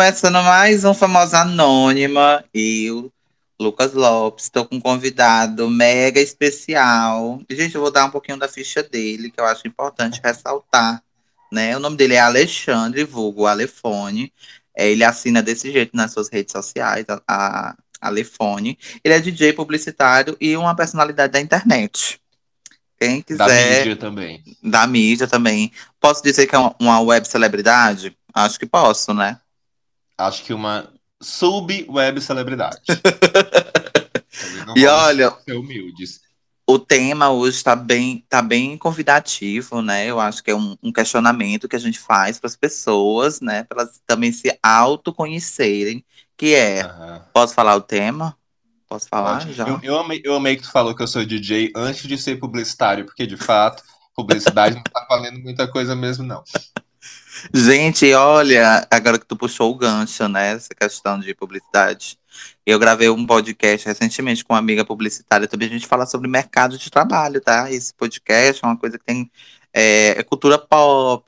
Começando mais um Famosa Anônima, eu, Lucas Lopes, estou com um convidado mega especial. Gente, eu vou dar um pouquinho da ficha dele, que eu acho importante ressaltar, né? O nome dele é Alexandre, vulgo Alefone. É, ele assina desse jeito nas suas redes sociais, a, a Alefone. Ele é DJ publicitário e uma personalidade da internet. Quem quiser. Da mídia também. Da mídia também. Posso dizer que é uma web celebridade? Acho que posso, né? Acho que uma sub-web celebridade. e olha. Ser humildes. O tema hoje está bem, tá bem convidativo, né? Eu acho que é um, um questionamento que a gente faz para as pessoas, né? Para elas também se autoconhecerem. Que é. Uhum. Posso falar o tema? Posso falar já? Eu, eu, amei, eu amei que tu falou que eu sou DJ antes de ser publicitário, porque de fato, publicidade não tá valendo muita coisa mesmo, não. Gente, olha, agora que tu puxou o gancho, né? Essa questão de publicidade. Eu gravei um podcast recentemente com uma amiga publicitária também. A gente fala sobre mercado de trabalho, tá? Esse podcast é uma coisa que tem é, é cultura pop,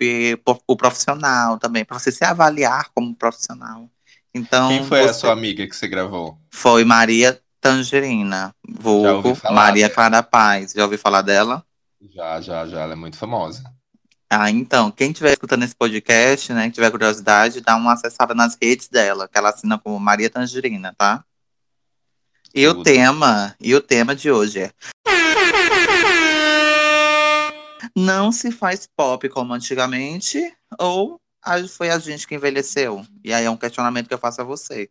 o profissional também, para você se avaliar como profissional. Então, Quem foi você... a sua amiga que você gravou? Foi Maria Tangerina, vulgo Maria Clara Paz. Já ouviu falar dela? Já, já, já. Ela é muito famosa. Ah, então, quem estiver escutando esse podcast, né, que tiver curiosidade, dá uma acessada nas redes dela, que ela assina como Maria Tangerina, tá? E Tudo. o tema, e o tema de hoje é Não se faz pop como antigamente ou foi a gente que envelheceu? E aí é um questionamento que eu faço a você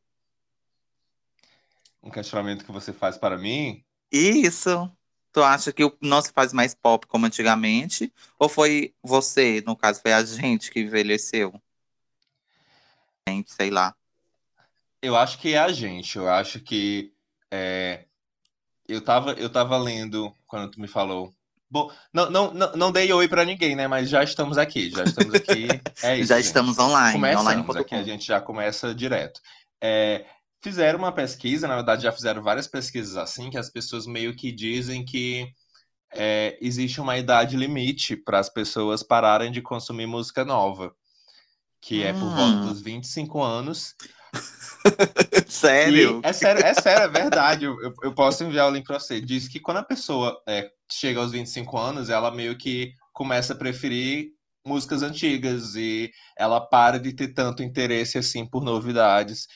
um questionamento que você faz para mim? Isso. Tu acha que não se faz mais pop como antigamente? Ou foi você, no caso, foi a gente que envelheceu? Gente, sei lá. Eu acho que é a gente. Eu acho que. É... Eu, tava, eu tava lendo quando tu me falou. Bom, não, não, não, não dei oi para ninguém, né? Mas já estamos aqui. Já estamos aqui. É isso, já gente. estamos online. Começamos online. aqui, a gente já começa direto. É, fizeram uma pesquisa, na verdade já fizeram várias pesquisas assim, que as pessoas meio que dizem que é, existe uma idade limite para as pessoas pararem de consumir música nova, que é por volta hum. dos 25 anos. sério? E é sério, é sério, é verdade. Eu, eu posso enviar o link para você. Diz que quando a pessoa é, chega aos 25 anos, ela meio que começa a preferir músicas antigas e ela para de ter tanto interesse assim por novidades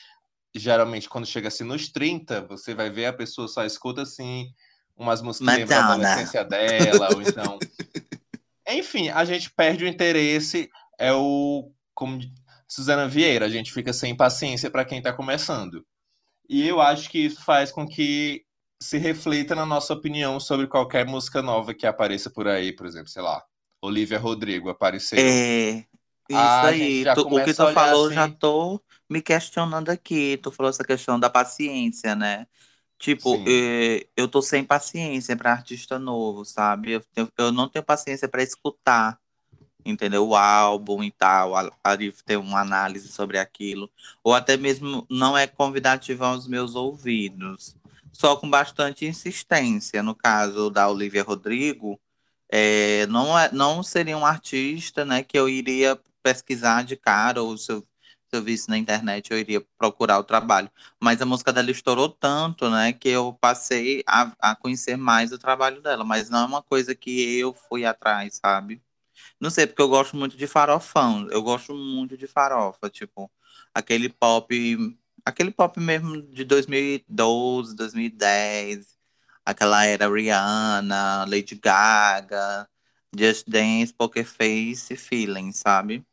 geralmente quando chega assim nos 30, você vai ver a pessoa só escuta assim umas músicas da adolescência dela, ou então. Enfim, a gente perde o interesse, é o. Como Suzana Vieira, a gente fica sem paciência para quem está começando. E eu acho que isso faz com que se reflita na nossa opinião sobre qualquer música nova que apareça por aí, por exemplo, sei lá, Olivia Rodrigo apareceu. É, isso aí. Tu, o que tu falou, assim... já tô me questionando aqui. Tu falou essa questão da paciência, né? Tipo, eh, eu tô sem paciência para artista novo, sabe? Eu, tenho, eu não tenho paciência para escutar, entendeu? O álbum e tal, ali ter uma análise sobre aquilo. Ou até mesmo não é convidativo aos meus ouvidos. Só com bastante insistência. No caso da Olivia Rodrigo, é, não, é, não seria um artista né, que eu iria pesquisar de cara, ou se eu eu visse na internet, eu iria procurar o trabalho. Mas a música dela estourou tanto, né, que eu passei a, a conhecer mais o trabalho dela. Mas não é uma coisa que eu fui atrás, sabe? Não sei, porque eu gosto muito de farofão. Eu gosto muito de farofa, tipo, aquele pop. Aquele pop mesmo de 2012, 2010. Aquela era Rihanna, Lady Gaga, Just Dance, Poker Face, Feeling, sabe?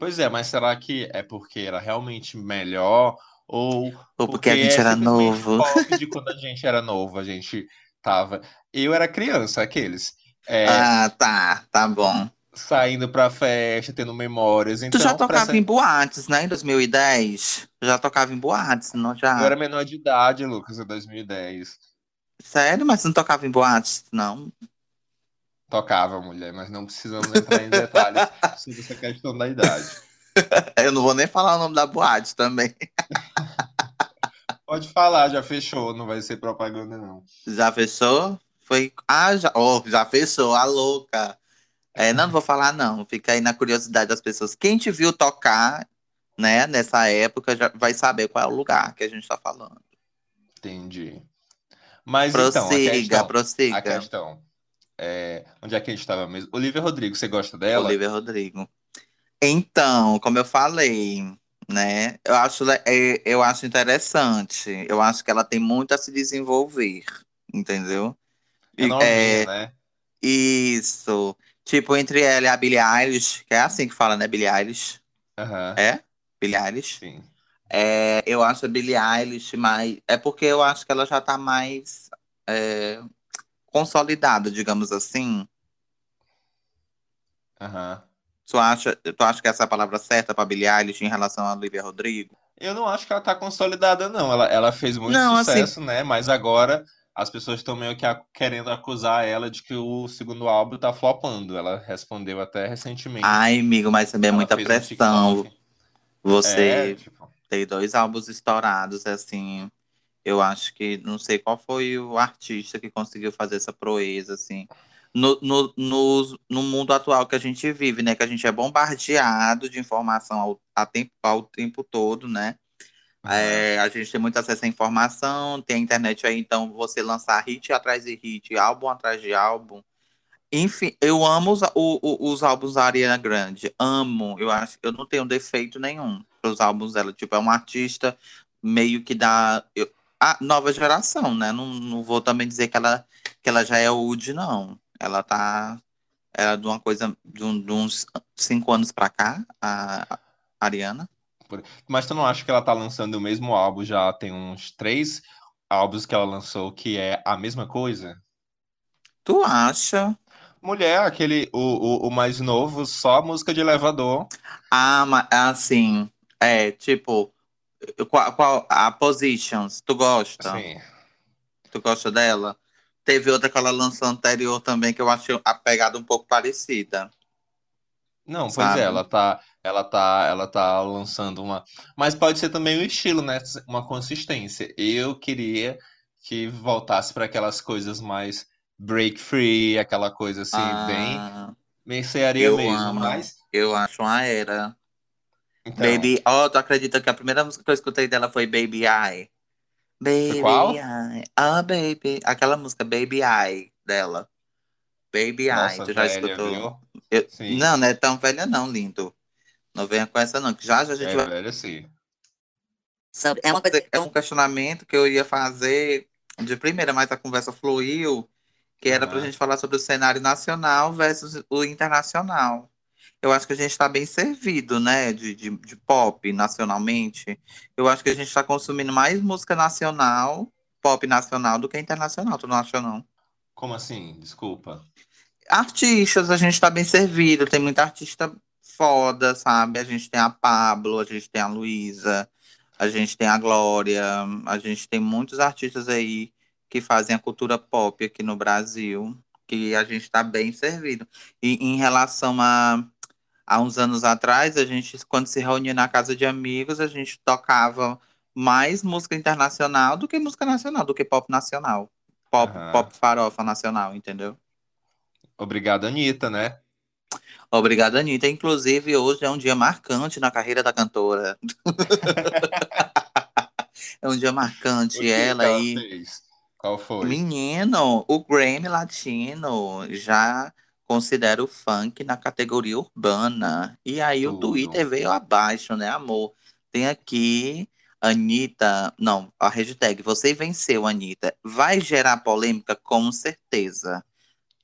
Pois é, mas será que é porque era realmente melhor ou, ou porque, porque a gente é era novo? Pop de quando a gente era novo, a gente tava. Eu era criança, aqueles. É, ah, tá, tá bom. Saindo pra festa, tendo memórias. Então, tu já tocava essa... em boates, né? Em 2010? Já tocava em boates, não já? Eu era menor de idade, Lucas, em 2010. Sério? Mas não tocava em boates, não? Tocava, mulher, mas não precisamos entrar em detalhes sobre essa questão da idade. Eu não vou nem falar o nome da boate também. Pode falar, já fechou, não vai ser propaganda, não. Já fechou? Foi. Ah, já, oh, já fechou, a louca. É, não, não vou falar, não. Fica aí na curiosidade das pessoas. Quem te viu tocar né, nessa época, já vai saber qual é o lugar que a gente está falando. Entendi. Mas prossiga, então, a questão, prossiga. A questão é, onde é que a gente estava mesmo? Olivia Rodrigo, você gosta dela? Olivia Rodrigo. Então, como eu falei, né? Eu acho, é, eu acho interessante. Eu acho que ela tem muito a se desenvolver, entendeu? É novinha, é, né? Isso. Tipo, entre ela e a Billie Eilish, que é assim que fala, né? Billie Eilish. Uhum. É? Billie Eilish? Sim. É, eu acho a Billie Eilish mais. É porque eu acho que ela já tá mais é, consolidada, digamos assim. Aham. Uhum. Tu acha, tu acha que essa é a palavra certa para Billie Eilish em relação a Olivia Rodrigo? Eu não acho que ela tá consolidada, não. Ela, ela fez muito não, assim sucesso, assim... né? Mas agora as pessoas estão meio que querendo acusar ela de que o segundo álbum tá flopando. Ela respondeu até recentemente. Ai, amigo, mas também é muita pressão. Um Você é, tipo... tem dois álbuns estourados, assim. Eu acho que não sei qual foi o artista que conseguiu fazer essa proeza, assim no, no, no, no, mundo atual que a gente vive, né? Que a gente é bombardeado de informação ao, a tempo, ao tempo todo, né? Uhum. É, a gente tem muito acesso à informação, tem a internet aí, então você lançar hit atrás de hit, álbum atrás de álbum. Enfim, eu amo os, o, os álbuns da Ariana Grande. Amo. Eu acho eu não tenho defeito nenhum para os álbuns dela. Tipo, é uma artista meio que da eu, a nova geração, né? Não, não vou também dizer que ela, que ela já é old, não. Ela tá. Ela de uma coisa. De, um, de uns cinco anos pra cá, a, a Ariana. Mas tu não acha que ela tá lançando o mesmo álbum já tem uns três álbuns que ela lançou que é a mesma coisa? Tu acha? Mulher, aquele, o, o, o mais novo, só música de elevador. Ah, mas assim, é, tipo, qual, qual a Positions, tu gosta? Sim. Tu gosta dela? Teve outra que ela lançou anterior também, que eu achei a pegada um pouco parecida. Não, pois é, ela tá, ela tá, ela tá lançando uma. Mas pode ser também o estilo, né? Uma consistência. Eu queria que voltasse para aquelas coisas mais break free, aquela coisa assim, ah, bem mercearia mesmo. Amo. Mas eu acho uma era. Então... Baby, ó, oh, tu acredita que a primeira música que eu escutei dela foi Baby I? Baby Qual? I, ah, baby. Aquela música Baby I dela. Baby Nossa, I, tu já velha, escutou? Eu, não, não é tão velha não, lindo. Não venha com essa não, que já, já a gente é vai... velha sim. É, uma coisa, é um questionamento que eu ia fazer de primeira, mas a conversa fluiu, que era uhum. pra gente falar sobre o cenário nacional versus o internacional eu acho que a gente está bem servido, né, de, de, de, pop nacionalmente. Eu acho que a gente está consumindo mais música nacional, pop nacional, do que internacional, tu não acha, não? Como assim? Desculpa. Artistas, a gente está bem servido, tem muita artista foda, sabe? A gente tem a Pablo, a gente tem a Luísa, a gente tem a Glória, a gente tem muitos artistas aí que fazem a cultura pop aqui no Brasil, que a gente está bem servido. E em relação a há uns anos atrás, a gente, quando se reunia na casa de amigos, a gente tocava mais música internacional do que música nacional, do que pop nacional. Pop, uhum. pop farofa nacional, entendeu? Obrigado, Anitta, né? Obrigado, Anitta. Inclusive, hoje é um dia marcante na carreira da cantora. é um dia marcante. ela aí. Qual foi? Menino, o Grammy Latino já considera o funk na categoria urbana. E aí Tudo. o Twitter veio abaixo, né, amor? Tem aqui, Anitta. Não, a hashtag Você venceu, Anitta. Vai gerar polêmica, com certeza.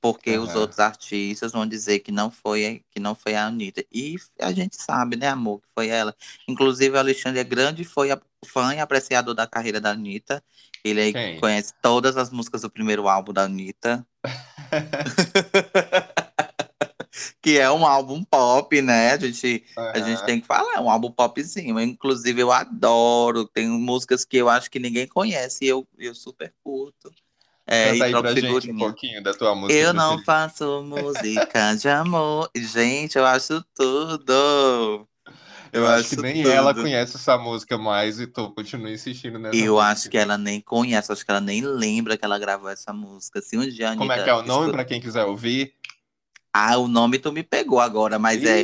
Porque uhum. os outros artistas vão dizer que não foi que não foi a Anitta. E a gente sabe, né, amor, que foi ela. Inclusive, o Alexandre é grande foi a, fã e apreciador da carreira da Anitta. Ele aí conhece todas as músicas do primeiro álbum da Anitta. que é um álbum pop, né? A gente, uhum. a gente tem que falar, é um álbum popzinho. Inclusive, eu adoro. Tem músicas que eu acho que ninguém conhece e eu, eu super curto. É, Canta aí pra gente um pouquinho da tua música. Eu não faço música de amor. Gente, eu acho tudo. Eu, eu acho que nem tudo. ela conhece essa música mais e tu continua insistindo nessa Eu música. acho que ela nem conhece, acho que ela nem lembra que ela gravou essa música. Se um dia Como é que é o nome para quem quiser ouvir? Ah, o nome tu me pegou agora, mas é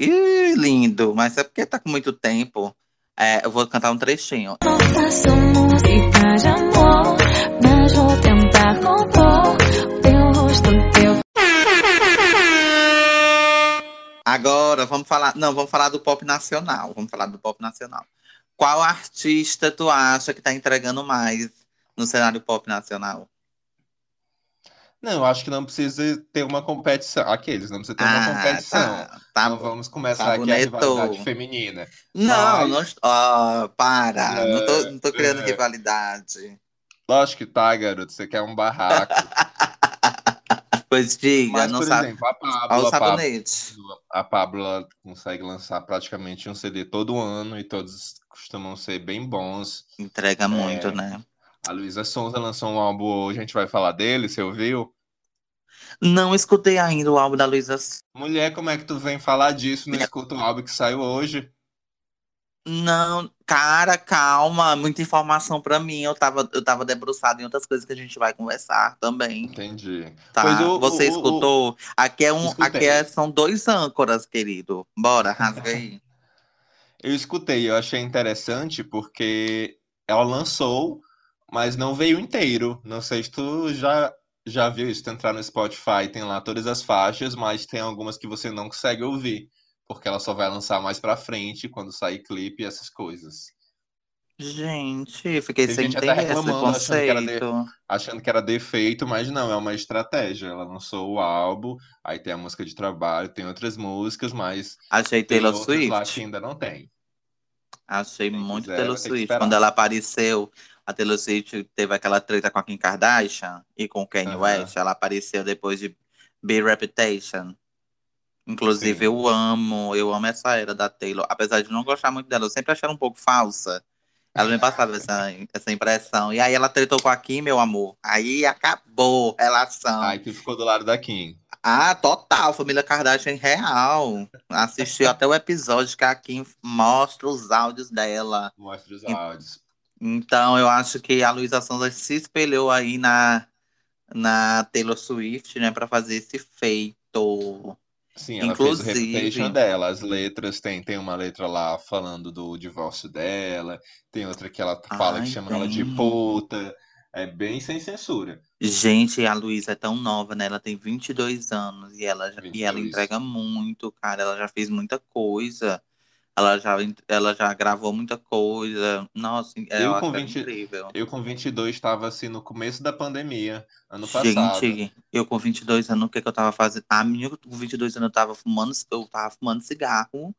Ih, lindo, mas é porque tá com muito tempo. É, eu vou cantar um trechinho. Não faço música de amor, mas vou tentar compor teu rosto, teu. Agora vamos falar. Não, vamos falar do pop nacional. Vamos falar do pop nacional. Qual artista tu acha que tá entregando mais no cenário pop nacional? Não, acho que não precisa ter uma competição. Aqueles, não precisa ter ah, uma competição. Tá, tá, não vamos começar tá aqui a rivalidade feminina. Não, Mas... não. Oh, para. não tô, não tô criando rivalidade. Lógico que tá, garoto. Você quer um barraco. pois diga, Mas, não por sabe. exemplo, a Pablo, a Pablo, a Pablo consegue lançar praticamente um CD todo ano e todos costumam ser bem bons. Entrega é... muito, né? A Luísa Sonza lançou um álbum hoje, a gente vai falar dele, você ouviu? Não escutei ainda o álbum da Luísa Mulher, como é que tu vem falar disso? Não escuta o álbum que saiu hoje? Não, cara, calma, muita informação para mim. Eu tava, eu tava debruçado em outras coisas que a gente vai conversar também. Entendi. Tá? O, Você o, escutou? O, aqui é um, aqui é, são dois âncoras, querido. Bora, rasga aí. eu escutei, eu achei interessante porque ela lançou mas não veio inteiro. Não sei se tu já, já viu isso. Tu entrar no Spotify, tem lá todas as faixas, mas tem algumas que você não consegue ouvir, porque ela só vai lançar mais pra frente, quando sair clipe e essas coisas. Gente, fiquei tem sem gente até reclamando, achando que, era de, achando que era defeito, mas não, é uma estratégia. Ela lançou o álbum, aí tem a música de trabalho, tem outras músicas, mas Achei Taylor Swift. lá que ainda não tem. Achei Quem muito quiser, Taylor Swift. Quando ela apareceu, a Taylor Swift teve aquela treta com a Kim Kardashian e com o Kanye uhum. West. Ela apareceu depois de Be Reputation. Inclusive, Sim. eu amo, eu amo essa era da Taylor. Apesar de não gostar muito dela, eu sempre achei ela um pouco falsa. Ela me passava essa, essa impressão. E aí ela tretou com a Kim, meu amor. Aí acabou a relação. Aí tu ficou do lado da Kim. Ah, total. Família Kardashian real. Assistiu até o episódio que a Kim mostra os áudios dela. Mostra os áudios. Então, eu acho que a Luísa Sonza se espelhou aí na, na Taylor Swift, né, para fazer esse feito. Sim, ela Inclusive, fez o reputation dela. As letras, tem, tem uma letra lá falando do divórcio dela, tem outra que ela fala Ai, que chama ela de puta. É bem sem censura. Gente, a Luísa é tão nova, né? Ela tem 22 anos e ela, 22. e ela entrega muito, cara. Ela já fez muita coisa. Ela já, ela já gravou muita coisa. Nossa, é eu com 20, incrível. Eu com 22 estava assim no começo da pandemia, ano passado. eu com 22 anos, o que, que eu tava fazendo? A minha com 22 anos eu tava fumando, eu tava fumando cigarro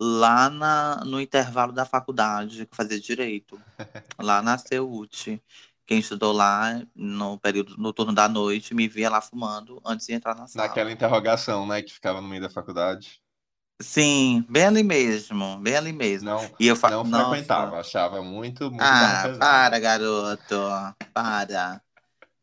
lá na, no intervalo da faculdade, que fazia direito, lá na CEUT. Quem estudou lá no período no turno da noite me via lá fumando antes de entrar na sala. Naquela interrogação, né, que ficava no meio da faculdade. Sim, bem ali mesmo, bem ali mesmo. Não, e eu fa... não Nossa. frequentava, achava muito, muito Ah, para, garoto, para.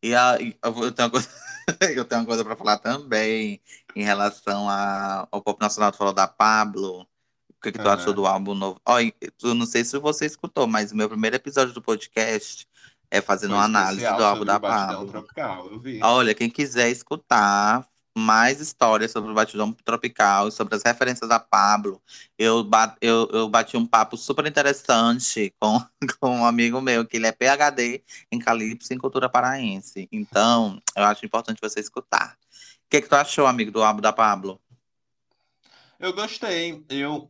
E eu, tenho uma coisa, eu tenho uma coisa para falar também em relação a, ao Pop Nacional, tu falou da Pablo. O que, que tu uhum. achou do álbum novo? Oh, eu não sei se você escutou, mas o meu primeiro episódio do podcast é fazendo Foi uma análise do álbum da Pablo. Tropical, Olha, quem quiser escutar, mais histórias sobre o Batidão Tropical, sobre as referências a Pablo. Eu, bat, eu, eu bati um papo super interessante com, com um amigo meu, que ele é PHD em Calypso e em cultura paraense. Então, eu acho importante você escutar. O que, que tu achou, amigo, do álbum da Pablo? Eu gostei, eu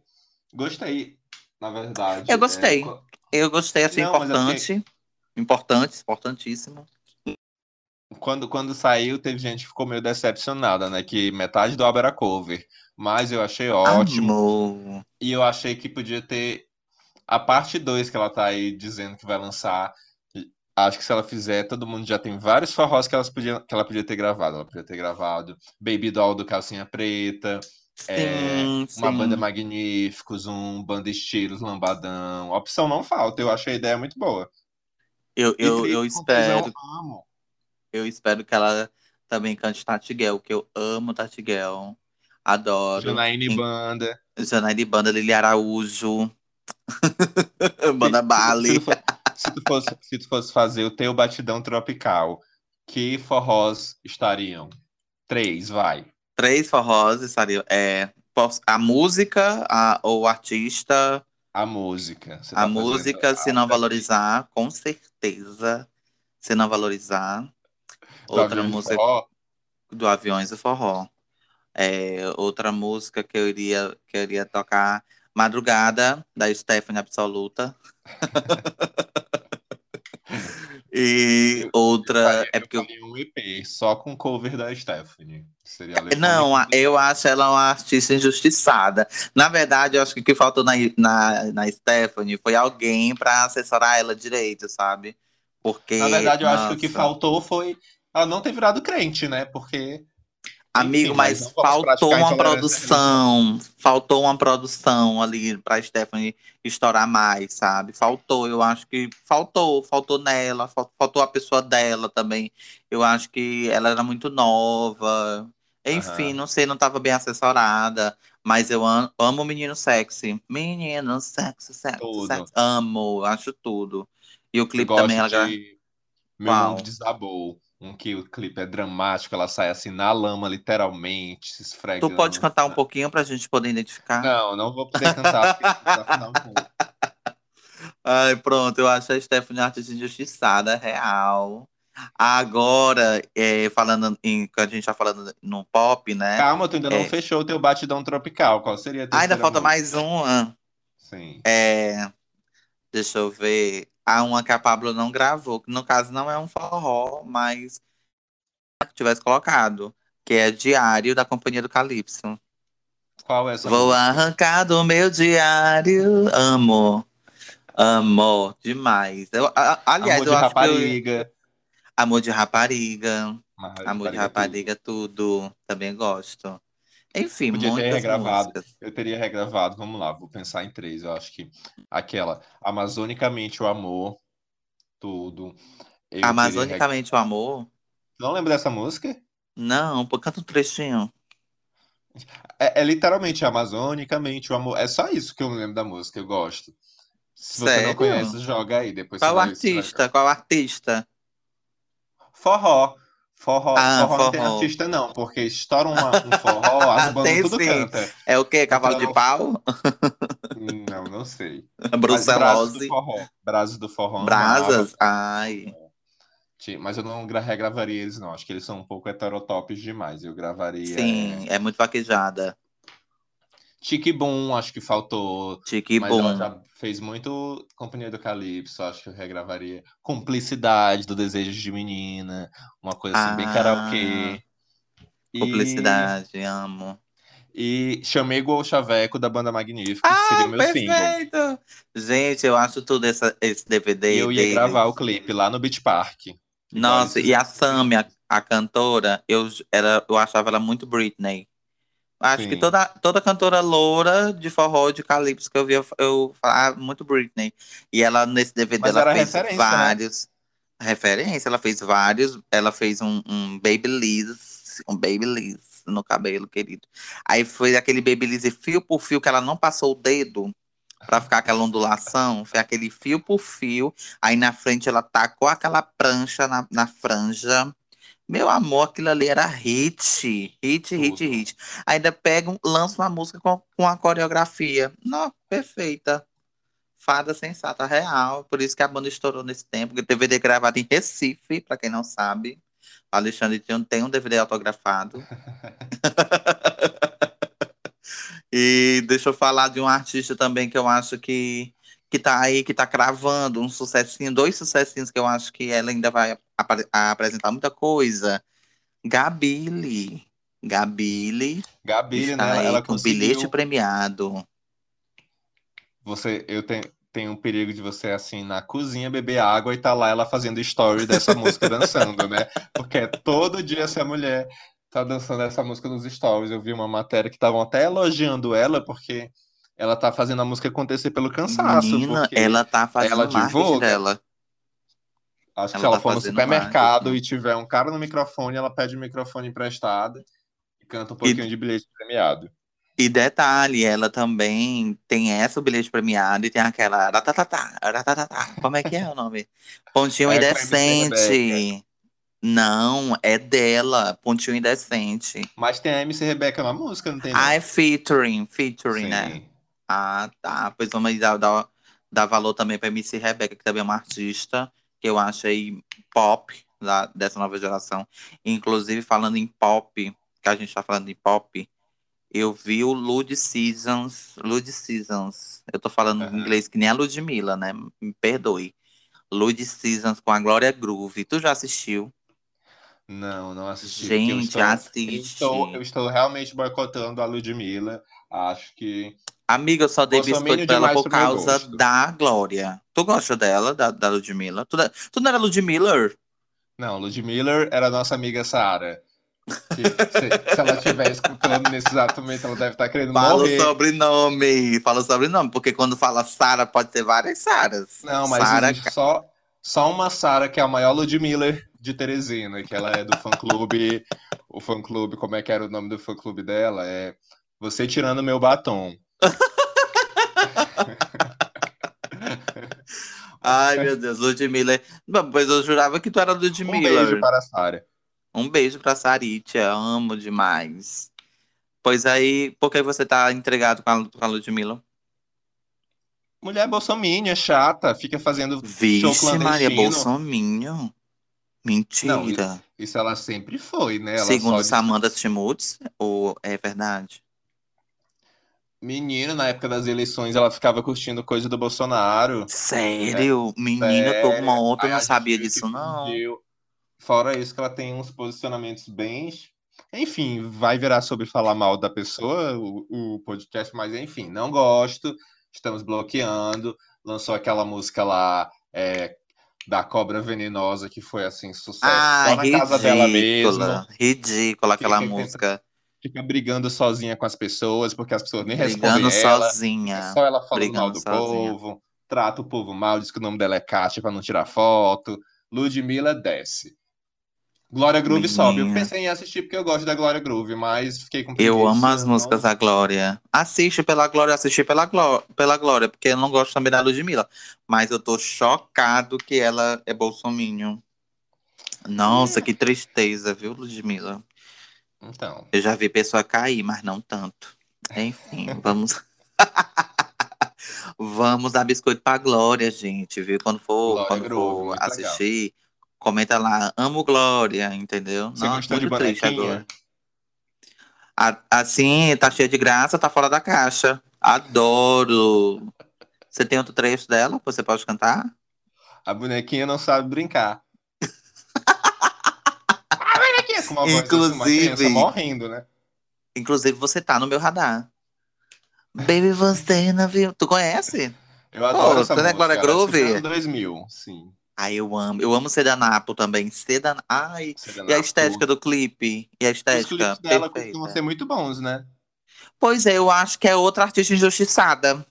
gostei, na verdade. Eu gostei. É... Eu gostei, assim, Não, importante. Importante, importantíssimo quando, quando saiu, teve gente que ficou meio decepcionada, né? Que metade do álbum era cover. Mas eu achei ótimo. Amor. E eu achei que podia ter a parte 2 que ela tá aí dizendo que vai lançar. Acho que se ela fizer, todo mundo já tem vários forrós que, elas podia, que ela podia ter gravado. Ela podia ter gravado Baby Doll do Calcinha Preta. Sim, é, uma sim. banda Magníficos, um banda Estilos, Lambadão. A opção não falta, eu achei a ideia muito boa. Eu, eu, eu espero. Amo. Eu espero que ela também cante Tatiguel, que eu amo Tatiguel. Adoro. Janaíne Banda. Janaíne Banda, Lili Araújo. Banda Bali. Se, se, tu fosse, se tu fosse fazer o teu batidão tropical, que forrós estariam? Três, vai. Três forrós estariam. É, a música a, ou o artista? A música. Tá a música, se não valorizar, com certeza. Se não valorizar. Do outra música. Do Aviões do Forró. É, outra música que eu iria, que eu iria tocar, Madrugada, da Stephanie Absoluta. e outra. Eu é porque eu um EP só com cover da Stephanie. Seria Não, eu acho ela uma artista injustiçada. Na verdade, eu acho que o que faltou na, na, na Stephanie foi alguém para assessorar ela direito, sabe? Porque. Na verdade, eu nossa... acho que o que faltou foi ela não ter virado crente, né? Porque Amigo, Enfim, mas, mas faltou uma produção, faltou uma produção ali para Stephanie estourar mais, sabe? Faltou, eu acho que faltou, faltou nela, faltou a pessoa dela também. Eu acho que ela era muito nova. Enfim, uhum. não sei, não estava bem assessorada, mas eu amo, menino sexy. Menino sexy, sexy, tudo. sexy. Amo, acho tudo. E o clipe também ela de... Meu mundo desabou um que o clipe é dramático, ela sai assim na lama, literalmente, se esfrega. Tu pode cantar um pouquinho pra gente poder identificar? Não, não vou poder cantar, porque Ai, pronto, eu acho a Stephanie artista injustiçada, real. Agora, é, falando em. Que a gente tá falando no pop, né? Calma, tu ainda é... não fechou o teu batidão tropical. Qual seria a Ainda falta música? mais uma. Sim. É. Deixa eu ver. Há uma que a Pablo não gravou, que no caso não é um forró, mas que tivesse colocado, que é Diário da Companhia do Calypso. Qual é essa? Vou música? arrancar do meu diário, amo. Amo demais. Eu, a, aliás, Amor eu acho rapariga. eu... Amor de rapariga. Amor de rapariga, tudo. tudo. Também gosto. Enfim, Podia ter regravado. Músicas. Eu teria regravado, vamos lá, vou pensar em três. Eu acho que aquela Amazonicamente o Amor, tudo. Eu Amazonicamente o Amor? Não lembra dessa música? Não, pô, canta um trechinho. É, é, literalmente Amazonicamente o Amor. É só isso que eu lembro da música, eu gosto. Se você Sério? não conhece, joga aí. Depois Qual artista? Qual artista? Forró. Forró, ah, forró, forró, não tem artista, não, porque estoura uma, um forró, as bandas tudo sim. canta. É o quê? Cavalo então, de pau? Não, não sei. Brucelose. Brasas do forró. Brasas? Ai. Mas eu não regravaria eles, não. Acho que eles são um pouco heterotópicos demais. Eu gravaria. Sim, é, é muito vaquejada. Tique Boom, acho que faltou. Tique mas Boom. ela já fez muito Companhia do Calypso, acho que eu regravaria. Cumplicidade do Desejo de Menina, uma coisa assim, ah, bem karaokê. Cumplicidade, e... amo. E Chamego ou Chaveco da Banda Magnífica, ah, que seria o meu perfeito! Single. Gente, eu acho tudo essa, esse DVD. Eu ia deles. gravar o clipe lá no Beach Park. Nossa, e a Sammy, a, a cantora, eu, era, eu achava ela muito Britney. Acho Sim. que toda, toda cantora loura de forró de calypso que eu via, eu falava muito Britney. E ela, nesse DVD, Mas ela fez né? vários. Né? Referência, ela fez vários. Ela fez um, um Babyliss, um Babyliss no cabelo, querido. Aí foi aquele Babyliss fio por fio que ela não passou o dedo para ficar aquela ondulação. Foi aquele fio por fio. Aí na frente ela tacou aquela prancha na, na franja meu amor, aquilo ali era hit, hit, hit, hit. Ainda pega, lança uma música com, com a coreografia. Não, perfeita. Fada sensata, real. Por isso que a banda estourou nesse tempo. O DVD gravado em Recife, para quem não sabe. O Alexandre tem um DVD autografado. e deixa eu falar de um artista também que eu acho que que tá aí, que tá cravando um sucessinho, dois sucessinhos que eu acho que ela ainda vai ap apresentar muita coisa. Gabile. Gabile. Gabile, né? Ela com conseguiu... bilhete premiado. Você, eu tenho, tem um perigo de você, assim, na cozinha beber água e tá lá ela fazendo story dessa música dançando, né? Porque todo dia essa mulher tá dançando essa música nos stories. Eu vi uma matéria que estavam até elogiando ela, porque ela tá fazendo a música acontecer pelo cansaço. Menina, ela tá fazendo ela divulga. dela. Acho que ela se ela tá for no supermercado marketing. e tiver um cara no microfone, ela pede o microfone emprestado e canta um pouquinho e... de bilhete premiado. E detalhe, ela também tem essa o bilhete premiado e tem aquela. Ratatatá, ratatatá. Como é que é o nome? Pontinho é, indecente. Não, é dela, Pontinho Indecente. Mas tem a MC Rebeca na música, não tem? Não? Ah, é featuring, featuring, né? Sim. né? Ah, tá. Pois vamos dar, dar, dar valor também pra MC Rebeca, que também é uma artista, que eu acho aí pop da, dessa nova geração. Inclusive, falando em pop, que a gente tá falando em pop, eu vi o Lud Seasons. Lud Seasons. Eu tô falando uhum. inglês que nem a Ludmilla, né? Me perdoe. Lud Seasons com a Glória Groove. Tu já assistiu? Não, não assisti. Gente, estou, assiste. Eu estou, eu estou realmente boicotando a Ludmilla. Acho que. Amiga, eu só dei biscoito pra ela por causa da Glória. Tu gosta dela, da, da Ludmilla? Tu, tu não era Ludmilla? Não, Ludmilla era nossa amiga Sara. Se, se, ela estiver escutando nesse exato momento, ela deve estar querendo fala morrer. Fala o sobrenome, fala o sobrenome, porque quando fala Sara, pode ter várias Saras. Não, mas Sarah... só, só uma Sara, que é a maior Ludmilla de Teresina, que ela é do fã-clube. o fã-clube, como é que era o nome do fã-clube dela? É Você Tirando Meu Batom. Ai, meu Deus, Ludmilla. Pois eu jurava que tu era Ludmilla. Um beijo para a Sara. Um beijo pra Saritia, amo demais. Pois aí, por que você tá entregado com a, com a Ludmilla? Mulher bolsominha, chata, fica fazendo Vixe, show clandestino. Maria Bolsominho. Mentira. Não, isso, isso, ela sempre foi, né? Ela Segundo Samantha Schmutz, ou é verdade? Menino, na época das eleições, ela ficava curtindo coisa do Bolsonaro. Sério? É, Menina, tô uma outra, não sabia disso, não. Fora isso, que ela tem uns posicionamentos bem. Enfim, vai virar sobre falar mal da pessoa, o, o podcast, mas enfim, não gosto. Estamos bloqueando. Lançou aquela música lá, é, da cobra venenosa, que foi assim, sucesso ah, só na ridícula, casa dela mesmo. Ridícula aquela música. Fica brigando sozinha com as pessoas, porque as pessoas nem brigando respondem ela. sozinha. É só ela falando brigando mal do sozinha. povo, trata o povo mal, diz que o nome dela é Kátia pra não tirar foto. Ludmilla desce. Glória Groove Menina. sobe. Eu pensei em assistir porque eu gosto da Glória Groove, mas fiquei com Eu amo as músicas da Glória. Assiste pela Glória, assisti pela, Glória, pela Glória, porque eu não gosto também da Ludmilla. Mas eu tô chocado que ela é bolsominho. Nossa, é. que tristeza, viu, Ludmilla? Então. Eu já vi pessoa cair, mas não tanto. Enfim, vamos. vamos dar biscoito pra Glória, gente, viu? Quando for, Glória quando Groove, for assistir. Legal comenta lá, amo Glória, entendeu? Você Não, gostou de bonequinha? Assim, tá cheia de graça, tá fora da caixa. Adoro. Você tem outro trecho dela? Você pode cantar? A bonequinha não sabe brincar. a bonequinha com uma inclusive, voz morrendo, né? Inclusive, você tá no meu radar. Baby, você não viu. Tu conhece? Eu adoro oh, essa música. É Glória Groove? 2000, sim. Ai, eu amo. Eu amo Sedanapo também. Sedan... Ai, Sedanapo. e a estética do clipe? E a estética? Os clipes dela costumam ser muito bons, né? Pois é, eu acho que é outra artista injustiçada.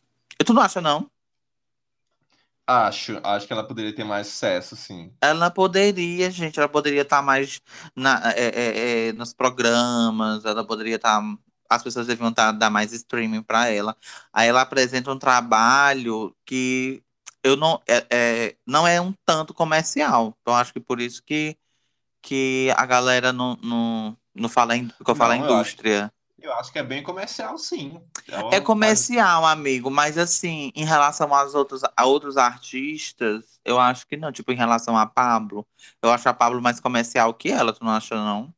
Tu não acha, não? Acho. Acho que ela poderia ter mais sucesso, sim. Ela poderia, gente. Ela poderia estar mais na, é, é, é, nos programas. Ela poderia estar... As pessoas deviam estar, dar mais streaming para ela. Aí ela apresenta um trabalho que eu não é, é, não é um tanto comercial. Então acho que por isso que, que a galera não, não, não fala em, não, indústria. Eu acho, eu que é bem comercial, sim. É, é comercial, amigo, mas assim, em relação às outros, a outros artistas, eu acho que não. Tipo, em relação a Pablo, eu acho a Pablo mais comercial que ela, tu não acha, não?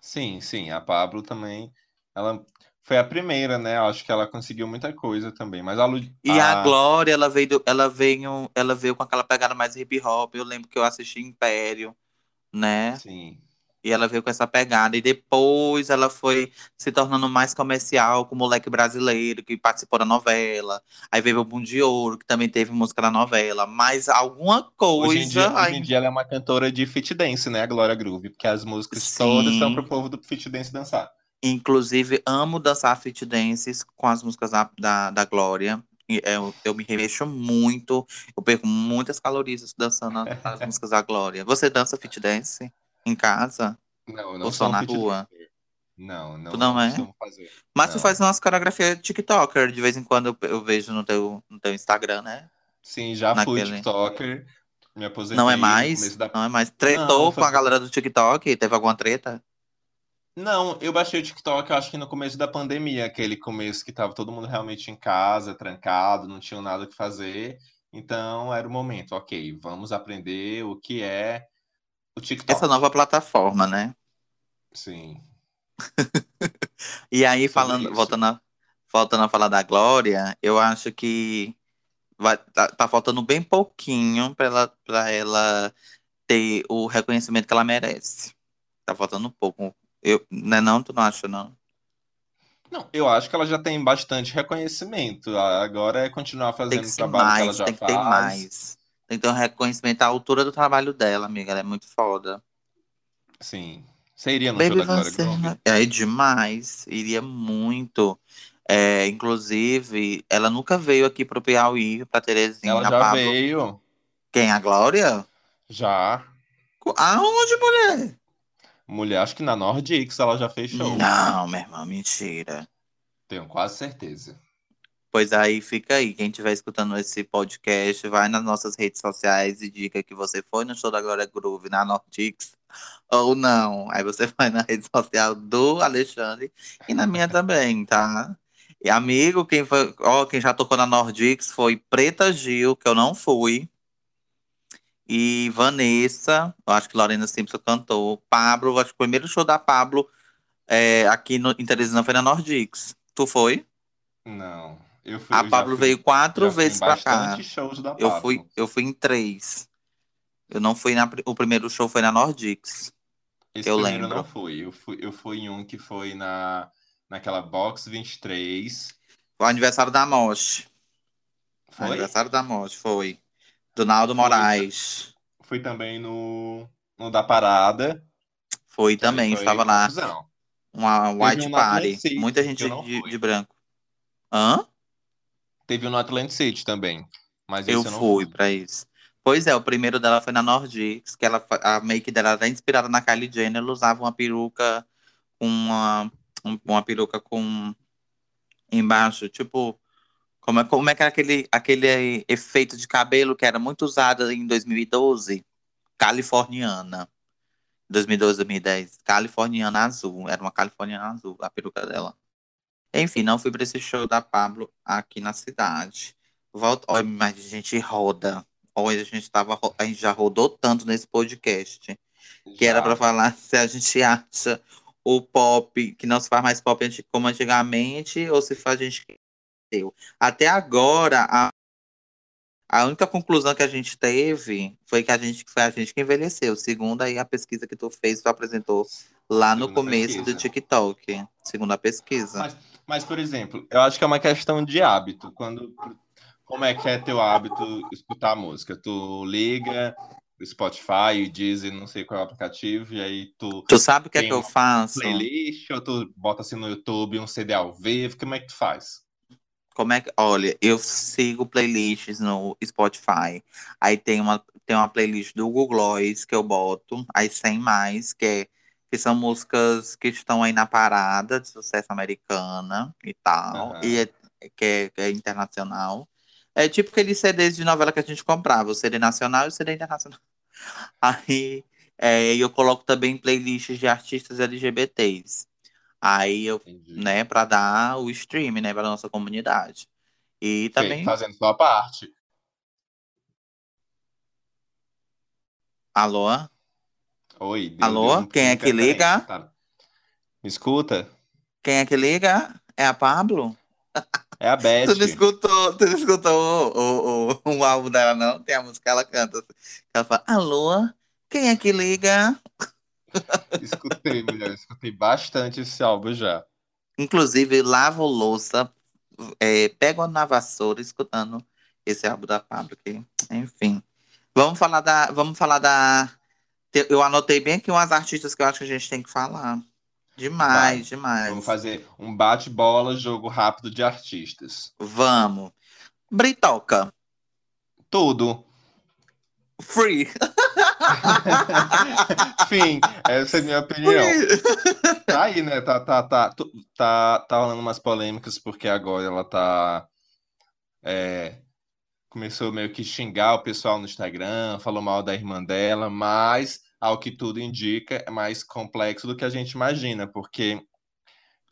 Sim, sim, a Pablo também. Ela foi a primeira, né? Acho que ela conseguiu muita coisa também. Mas a, Lu... E a, a Glória, ela veio, ela veio, ela veio com aquela pegada mais hip hop. Eu lembro que eu assisti Império, né? Sim. E ela veio com essa pegada. E depois ela foi se tornando mais comercial com o moleque brasileiro, que participou da novela. Aí veio o Boom de Ouro, que também teve música na novela. Mas alguma coisa. Hoje em dia, hoje em dia ela é uma cantora de fit dance, né? A Glória Groove. Porque as músicas Sim. todas são pro povo do fit dance dançar. Inclusive, amo dançar fit dances com as músicas da, da, da Glória. Eu, eu me remexo muito, eu perco muitas calorias dançando as músicas da Glória. Você dança fit dance em casa? Não, não Ou só na rua? Não, não. Tu não é? Fazer. Mas não. tu faz umas coreografias TikToker, de vez em quando eu, eu, vejo no teu, no teu Instagram, né? Sim, já Naquele... fui TikToker. Me aposentei. Não é mais? Da... Não é mais. Tretou não, foi... com a galera do TikTok? Teve alguma treta? Não, eu baixei o TikTok, eu acho que no começo da pandemia, aquele começo que tava todo mundo realmente em casa, trancado, não tinha nada que fazer. Então era o momento, ok, vamos aprender o que é o TikTok. Essa nova plataforma, né? Sim. e aí, falando, voltando a, voltando a falar da Glória, eu acho que vai, tá, tá faltando bem pouquinho para ela, pra ela ter o reconhecimento que ela merece. Tá faltando um pouco eu, não é não? Tu não acha, não? Não, eu acho que ela já tem bastante reconhecimento. Agora é continuar fazendo o trabalho mais, que ela já tem faz. Tem que ter mais. Tem que ter um reconhecimento à altura do trabalho dela, amiga. Ela é muito foda. Sim. Você iria no Baby show da Glória Groove? É demais. Iria muito. É, inclusive, ela nunca veio aqui pro Piauí, pra Terezinha. Ela já Pablo. veio. Quem? A Glória? Já. Aonde, mulher? Mulher, acho que na Nordics ela já fez show. Não, meu irmão, mentira. Tenho quase certeza. Pois aí fica aí, quem estiver escutando esse podcast, vai nas nossas redes sociais e diga que você foi no show da Glória Groove na Nordics ou não. Aí você vai na rede social do Alexandre e na minha também, tá? E amigo, quem foi, ó, quem já tocou na Nordics foi Preta Gil, que eu não fui. E Vanessa, eu acho que Lorena Simpson cantou. Pablo, acho que o primeiro show da Pablo é, aqui no, em Teresina foi na Nordix. Tu foi? Não. Eu fui, a Pablo fui, veio quatro vezes pra cá. Eu fui, eu fui em três. Eu não fui na. O primeiro show foi na Nordix. Esse eu lembro. não fui. Eu fui. Eu fui em um que foi na, naquela Box 23. Foi o aniversário da Mosh. Foi? Aniversário da Mosh, foi. Do Naldo Moraes. Fui também no, no da Parada. Foi também, estava lá. Uma white um party. Muita gente de, de, branco. Hã? Teve um no Atlantic City também. Mas eu, eu fui para isso. Pois é, o primeiro dela foi na Nordix, que ela, a make dela era inspirada na Kylie Jenner. Ela usava uma peruca com uma, uma peruca com embaixo, tipo como é, como é que era aquele, aquele efeito de cabelo que era muito usado em 2012? Californiana. 2012, 2010. Californiana azul. Era uma californiana azul, a peruca dela. Enfim, não fui para esse show da Pablo aqui na cidade. Volta. Olha, mas a gente roda. Olha, a gente, tava, a gente já rodou tanto nesse podcast. Já. Que era para falar se a gente acha o pop, que não se faz mais pop como antigamente, ou se faz a gente aconteceu. Até agora, a, a única conclusão que a gente teve foi que a gente foi a gente que envelheceu. Segundo aí a pesquisa que tu fez, tu apresentou lá no começo pesquisa. do TikTok, segundo a pesquisa. Mas, mas, por exemplo, eu acho que é uma questão de hábito. Quando como é que é teu hábito escutar música? Tu liga o Spotify, o Deezer, não sei qual é o aplicativo, e aí tu. Tu sabe o que é que eu faço? Playlist, ou tu bota assim no YouTube um CD ao vivo, como é que tu faz? Como é que. Olha, eu sigo playlists no Spotify. Aí tem uma, tem uma playlist do Google Gloss que eu boto, aí sem mais, que, é, que são músicas que estão aí na parada de sucesso americana e tal. Uhum. E é, que, é, que é internacional. É tipo aqueles CDs de novela que a gente comprava, o CD nacional e o CD internacional. Aí é, eu coloco também playlists de artistas LGBTs. Aí eu, Entendi. né, para dar o stream, né, para nossa comunidade. E também fazendo sua parte. Alô? Oi. Deu, Alô? Deu Quem é que liga? Tá. Me escuta? Quem é que liga? É a Pablo? É a Beth. tu não escutou, tu não escutou o, o, o, o álbum dela, não? Tem a música, ela canta. Ela fala, alô? Quem é que liga? Escutei, mulher, escutei bastante esse álbum já. Inclusive, lavo louça, é, pego na vassoura escutando esse álbum da Pablo, que, enfim. Vamos falar da. Vamos falar da. Eu anotei bem aqui umas artistas que eu acho que a gente tem que falar. Demais, Vai. demais. Vamos fazer um bate-bola, jogo rápido de artistas. Vamos. Britoca. Tudo. Free. Fim, essa é a minha opinião. Tá aí, né? Tá, tá, tá, tá, tá rolando umas polêmicas porque agora ela tá é, começou meio que xingar o pessoal no Instagram, falou mal da irmã dela, mas ao que tudo indica é mais complexo do que a gente imagina, porque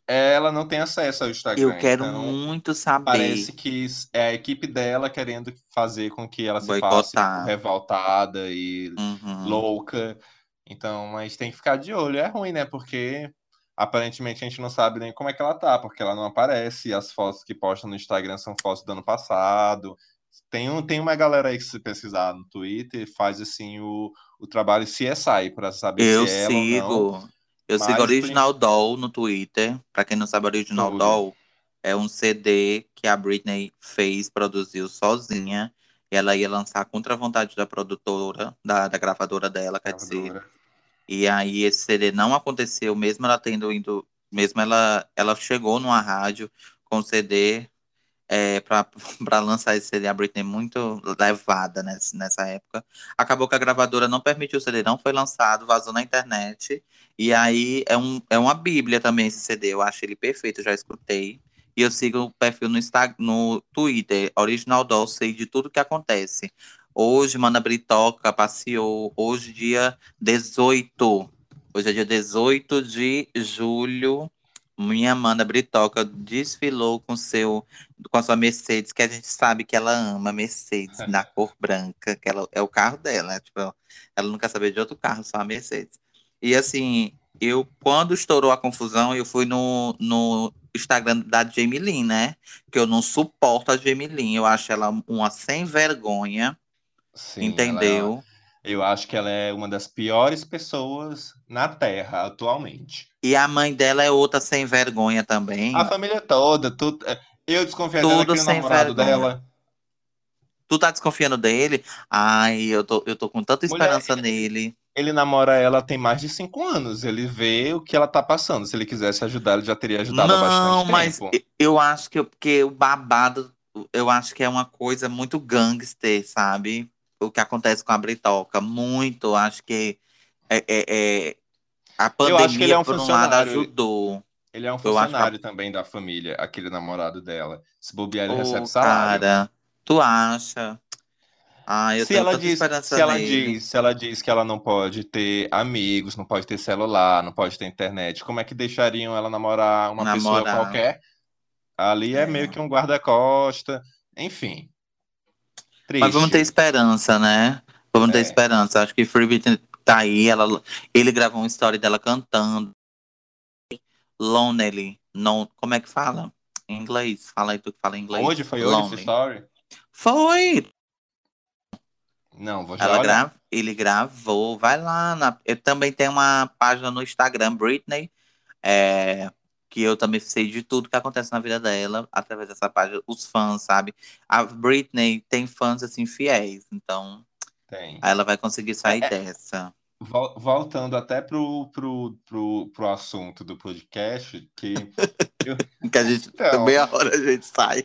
ela não tem acesso ao Instagram. Eu quero então muito saber. Parece que é a equipe dela querendo fazer com que ela se Boicotar. faça revoltada e uhum. louca. Então, mas tem que ficar de olho. É ruim, né? Porque aparentemente a gente não sabe nem como é que ela tá, porque ela não aparece. As fotos que posta no Instagram são fotos do ano passado. Tem, um, tem uma galera aí que se pesquisar no Twitter faz assim o, o trabalho CSI para saber eu se é sigo. ou não. Eu Mas sigo Original. Doll no Twitter. Para quem não sabe, Original Tudo. Doll é um CD que a Britney fez, produziu sozinha. E ela ia lançar contra a vontade da produtora, da, da gravadora dela, quer dizer. E aí esse CD não aconteceu, mesmo ela tendo ido, mesmo ela, ela chegou numa rádio com o CD é, para lançar esse CD, a Britney muito levada nessa, nessa época. Acabou que a gravadora não permitiu o CD, não foi lançado, vazou na internet. E aí é, um, é uma bíblia também esse CD, eu acho ele perfeito, já escutei. E eu sigo o perfil no, Instagram, no Twitter, Original Doll, sei de tudo que acontece. Hoje, Mana Britoca passeou, hoje dia 18, hoje é dia 18 de julho, minha Amanda Britoca desfilou com seu com a sua Mercedes, que a gente sabe que ela ama Mercedes na cor branca, que ela, é o carro dela, né? tipo, ela não quer saber de outro carro, só a Mercedes. E assim, eu quando estourou a confusão, eu fui no, no Instagram da Jamie Lynn, né? Que eu não suporto a Jamie Lynn, eu acho ela uma sem vergonha. Sim, entendeu? Eu acho que ela é uma das piores pessoas na Terra atualmente. E a mãe dela é outra sem vergonha também. A família toda, tudo. É, eu desconfio tudo dela que é namorado vergonha. dela. Tu tá desconfiando dele? Ai, eu tô, eu tô com tanta esperança Mulher, nele. Ele namora ela tem mais de cinco anos. Ele vê o que ela tá passando. Se ele quisesse ajudar, ele já teria ajudado Não, há bastante mas tempo. eu acho que porque o babado, eu acho que é uma coisa muito gangster, sabe? O que acontece com a Britoca. Muito, acho que é, é, é a pandemia, é um por um lado, ajudou. Ele é um funcionário também da família, aquele namorado dela. Se bobear, ele oh, recebe salário. Cara, tu acha? Ah, eu se ela diz, se ela diz, se ela diz que ela não pode ter amigos, não pode ter celular, não pode ter internet, como é que deixariam ela namorar uma namorar. pessoa qualquer? Ali é, é meio que um guarda-costa, enfim. Triste. Mas vamos ter esperança, né? Vamos é. ter esperança. Acho que Free Britney tá aí. Ela, ele gravou uma história dela cantando. Lonely. Não, como é que fala? Em inglês. Fala aí tu que fala em inglês. Hoje foi hoje essa história? Foi! Não, vou já Ela gra... Ele gravou. Vai lá. Na... Eu também tenho uma página no Instagram, Britney. É que eu também sei de tudo que acontece na vida dela através dessa página, os fãs, sabe? A Britney tem fãs assim fiéis, então tem. Aí ela vai conseguir sair é, é dessa. Voltando até pro, pro, pro, pro assunto do podcast, que. eu... que a gente. Então... Meia hora a gente sai.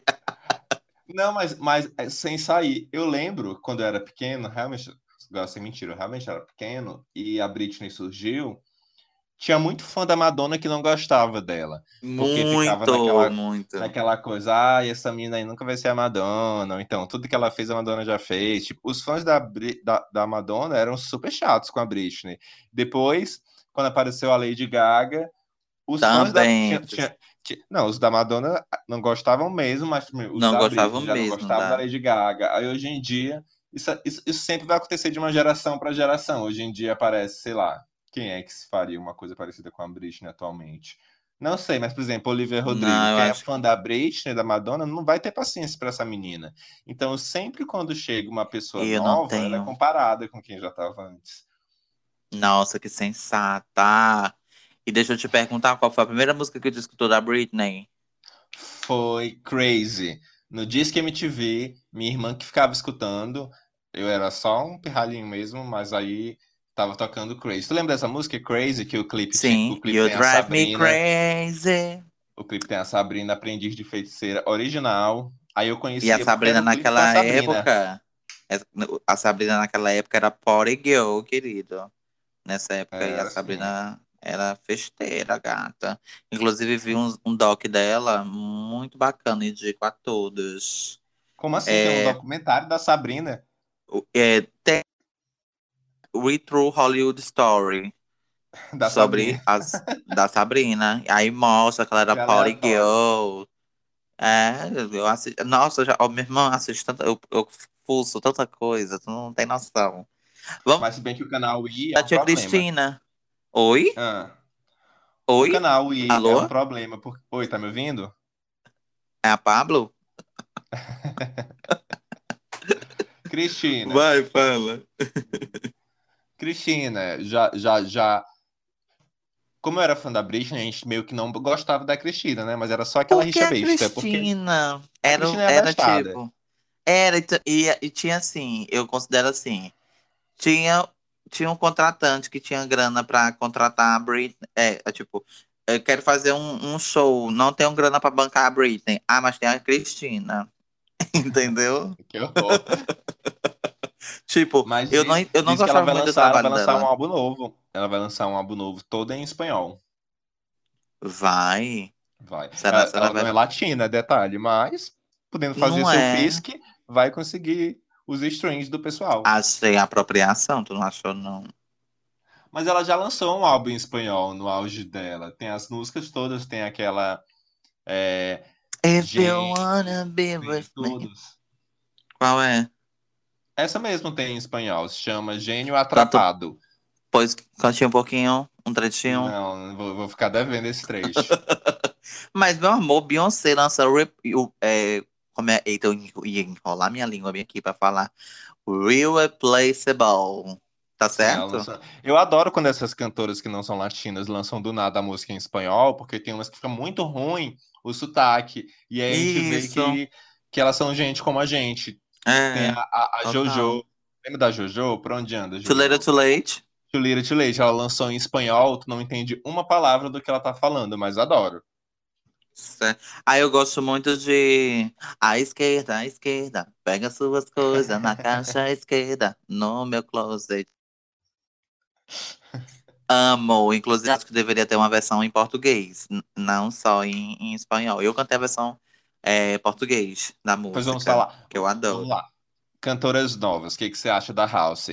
Não, mas, mas é, sem sair. Eu lembro, quando eu era pequeno, realmente. Agora sem mentira, eu realmente era pequeno, e a Britney surgiu tinha muito fã da Madonna que não gostava dela. Porque muito, ficava naquela, muito. naquela coisa, ah, essa menina aí nunca vai ser a Madonna. Então, tudo que ela fez, a Madonna já fez. Tipo, os fãs da, da, da Madonna eram super chatos com a Britney. Depois, quando apareceu a Lady Gaga, os Também. fãs da. Tinha, tinha, não, os da Madonna não gostavam mesmo, mas os não da gostavam Britney mesmo, não gostavam da... da Lady Gaga. Aí hoje em dia, isso, isso, isso sempre vai acontecer de uma geração para geração. Hoje em dia aparece, sei lá, quem é que se faria uma coisa parecida com a Britney atualmente? Não sei, mas, por exemplo, Olivia Rodrigo, não, que é fã da Britney, da Madonna, não vai ter paciência para essa menina. Então, sempre quando chega uma pessoa eu nova, ela é comparada com quem já estava antes. Nossa, que sensata! E deixa eu te perguntar, qual foi a primeira música que tu escutou da Britney? Foi Crazy. No Disque MTV, minha irmã que ficava escutando, eu era só um pirralhinho mesmo, mas aí tava tocando Crazy. Tu lembra dessa música Crazy que o clipe Sim, o clipe You Drive Sabrina, Me Crazy. O clipe tem a Sabrina Aprendiz de Feiticeira original. Aí eu conheci E a Sabrina naquela época, a Sabrina naquela época era Party Girl, querido. Nessa época aí a assim. Sabrina era festeira, gata. Inclusive vi um, um doc dela muito bacana, indico a todos. Como assim? É... Tem um documentário da Sabrina? É, tem Retro Hollywood Story. Da sobre Sabrina. As, da Sabrina. Aí mostra que ela era Polly Girl. É, eu assisto. Nossa, já, oh, meu irmão assiste tanta. Eu, eu fuço tanta coisa, tu não tem noção. Vamos... Mas se bem que o canal I é um tia Cristina. Oi? Ah. Oi? O canal I Alô? é um problema. Por... Oi, tá me ouvindo? É a Pablo? Cristina. Vai, fala. Cristina, já, já, já. Como eu era fã da Britney, a gente meio que não gostava da Cristina, né? Mas era só aquela rixa besta. Cristina porque era, Cristina era, era tipo. Era, e, e tinha assim, eu considero assim. Tinha, tinha um contratante que tinha grana pra contratar a Britney. É, é tipo, eu quero fazer um, um show, não tenho grana pra bancar a Britney. Ah, mas tem a Cristina. Entendeu? Que horror. tipo, mas eu diz, não, eu não gostava muito lançar, do trabalho Ela vai lançar dela. um álbum novo. Ela vai lançar um álbum novo todo em espanhol. Vai. Vai. Será, ela, será ela vai... não é latina, detalhe, mas podendo fazer não seu é. pisque, vai conseguir os strings do pessoal. Achei apropriação, tu não achou, não? Mas ela já lançou um álbum em espanhol no auge dela. Tem as músicas todas, tem aquela. É, If you wanna be with me. Qual é? Essa mesmo tem em espanhol, se chama Gênio Atrapado. Canto... Pois cante um pouquinho, um trechinho. Não, vou, vou ficar devendo esse trecho. Mas, meu amor, Beyoncé lança é, como é, eita, eu ia enrolar minha língua bem aqui pra falar. Replaceable. Tá certo? Eu adoro quando essas cantoras que não são latinas lançam do nada a música em espanhol, porque tem umas que ficam muito ruim o sotaque. E aí a gente Isso. vê que, que elas são gente como a gente. É, tem a, a, a Jojo. Lembra da Jojo? Por onde anda? Jojo? Too Late Too Late. Too Little Too Late. Ela lançou em espanhol, tu não entende uma palavra do que ela tá falando, mas adoro. Aí eu gosto muito de a esquerda, a esquerda, pega suas coisas na caixa esquerda, no meu closet. Amo, inclusive acho que deveria ter uma versão em português, não só em, em espanhol. Eu cantei a versão é, português da música, pois vamos falar. que eu adoro. Vamos lá. Cantoras novas, o que, que você acha da House?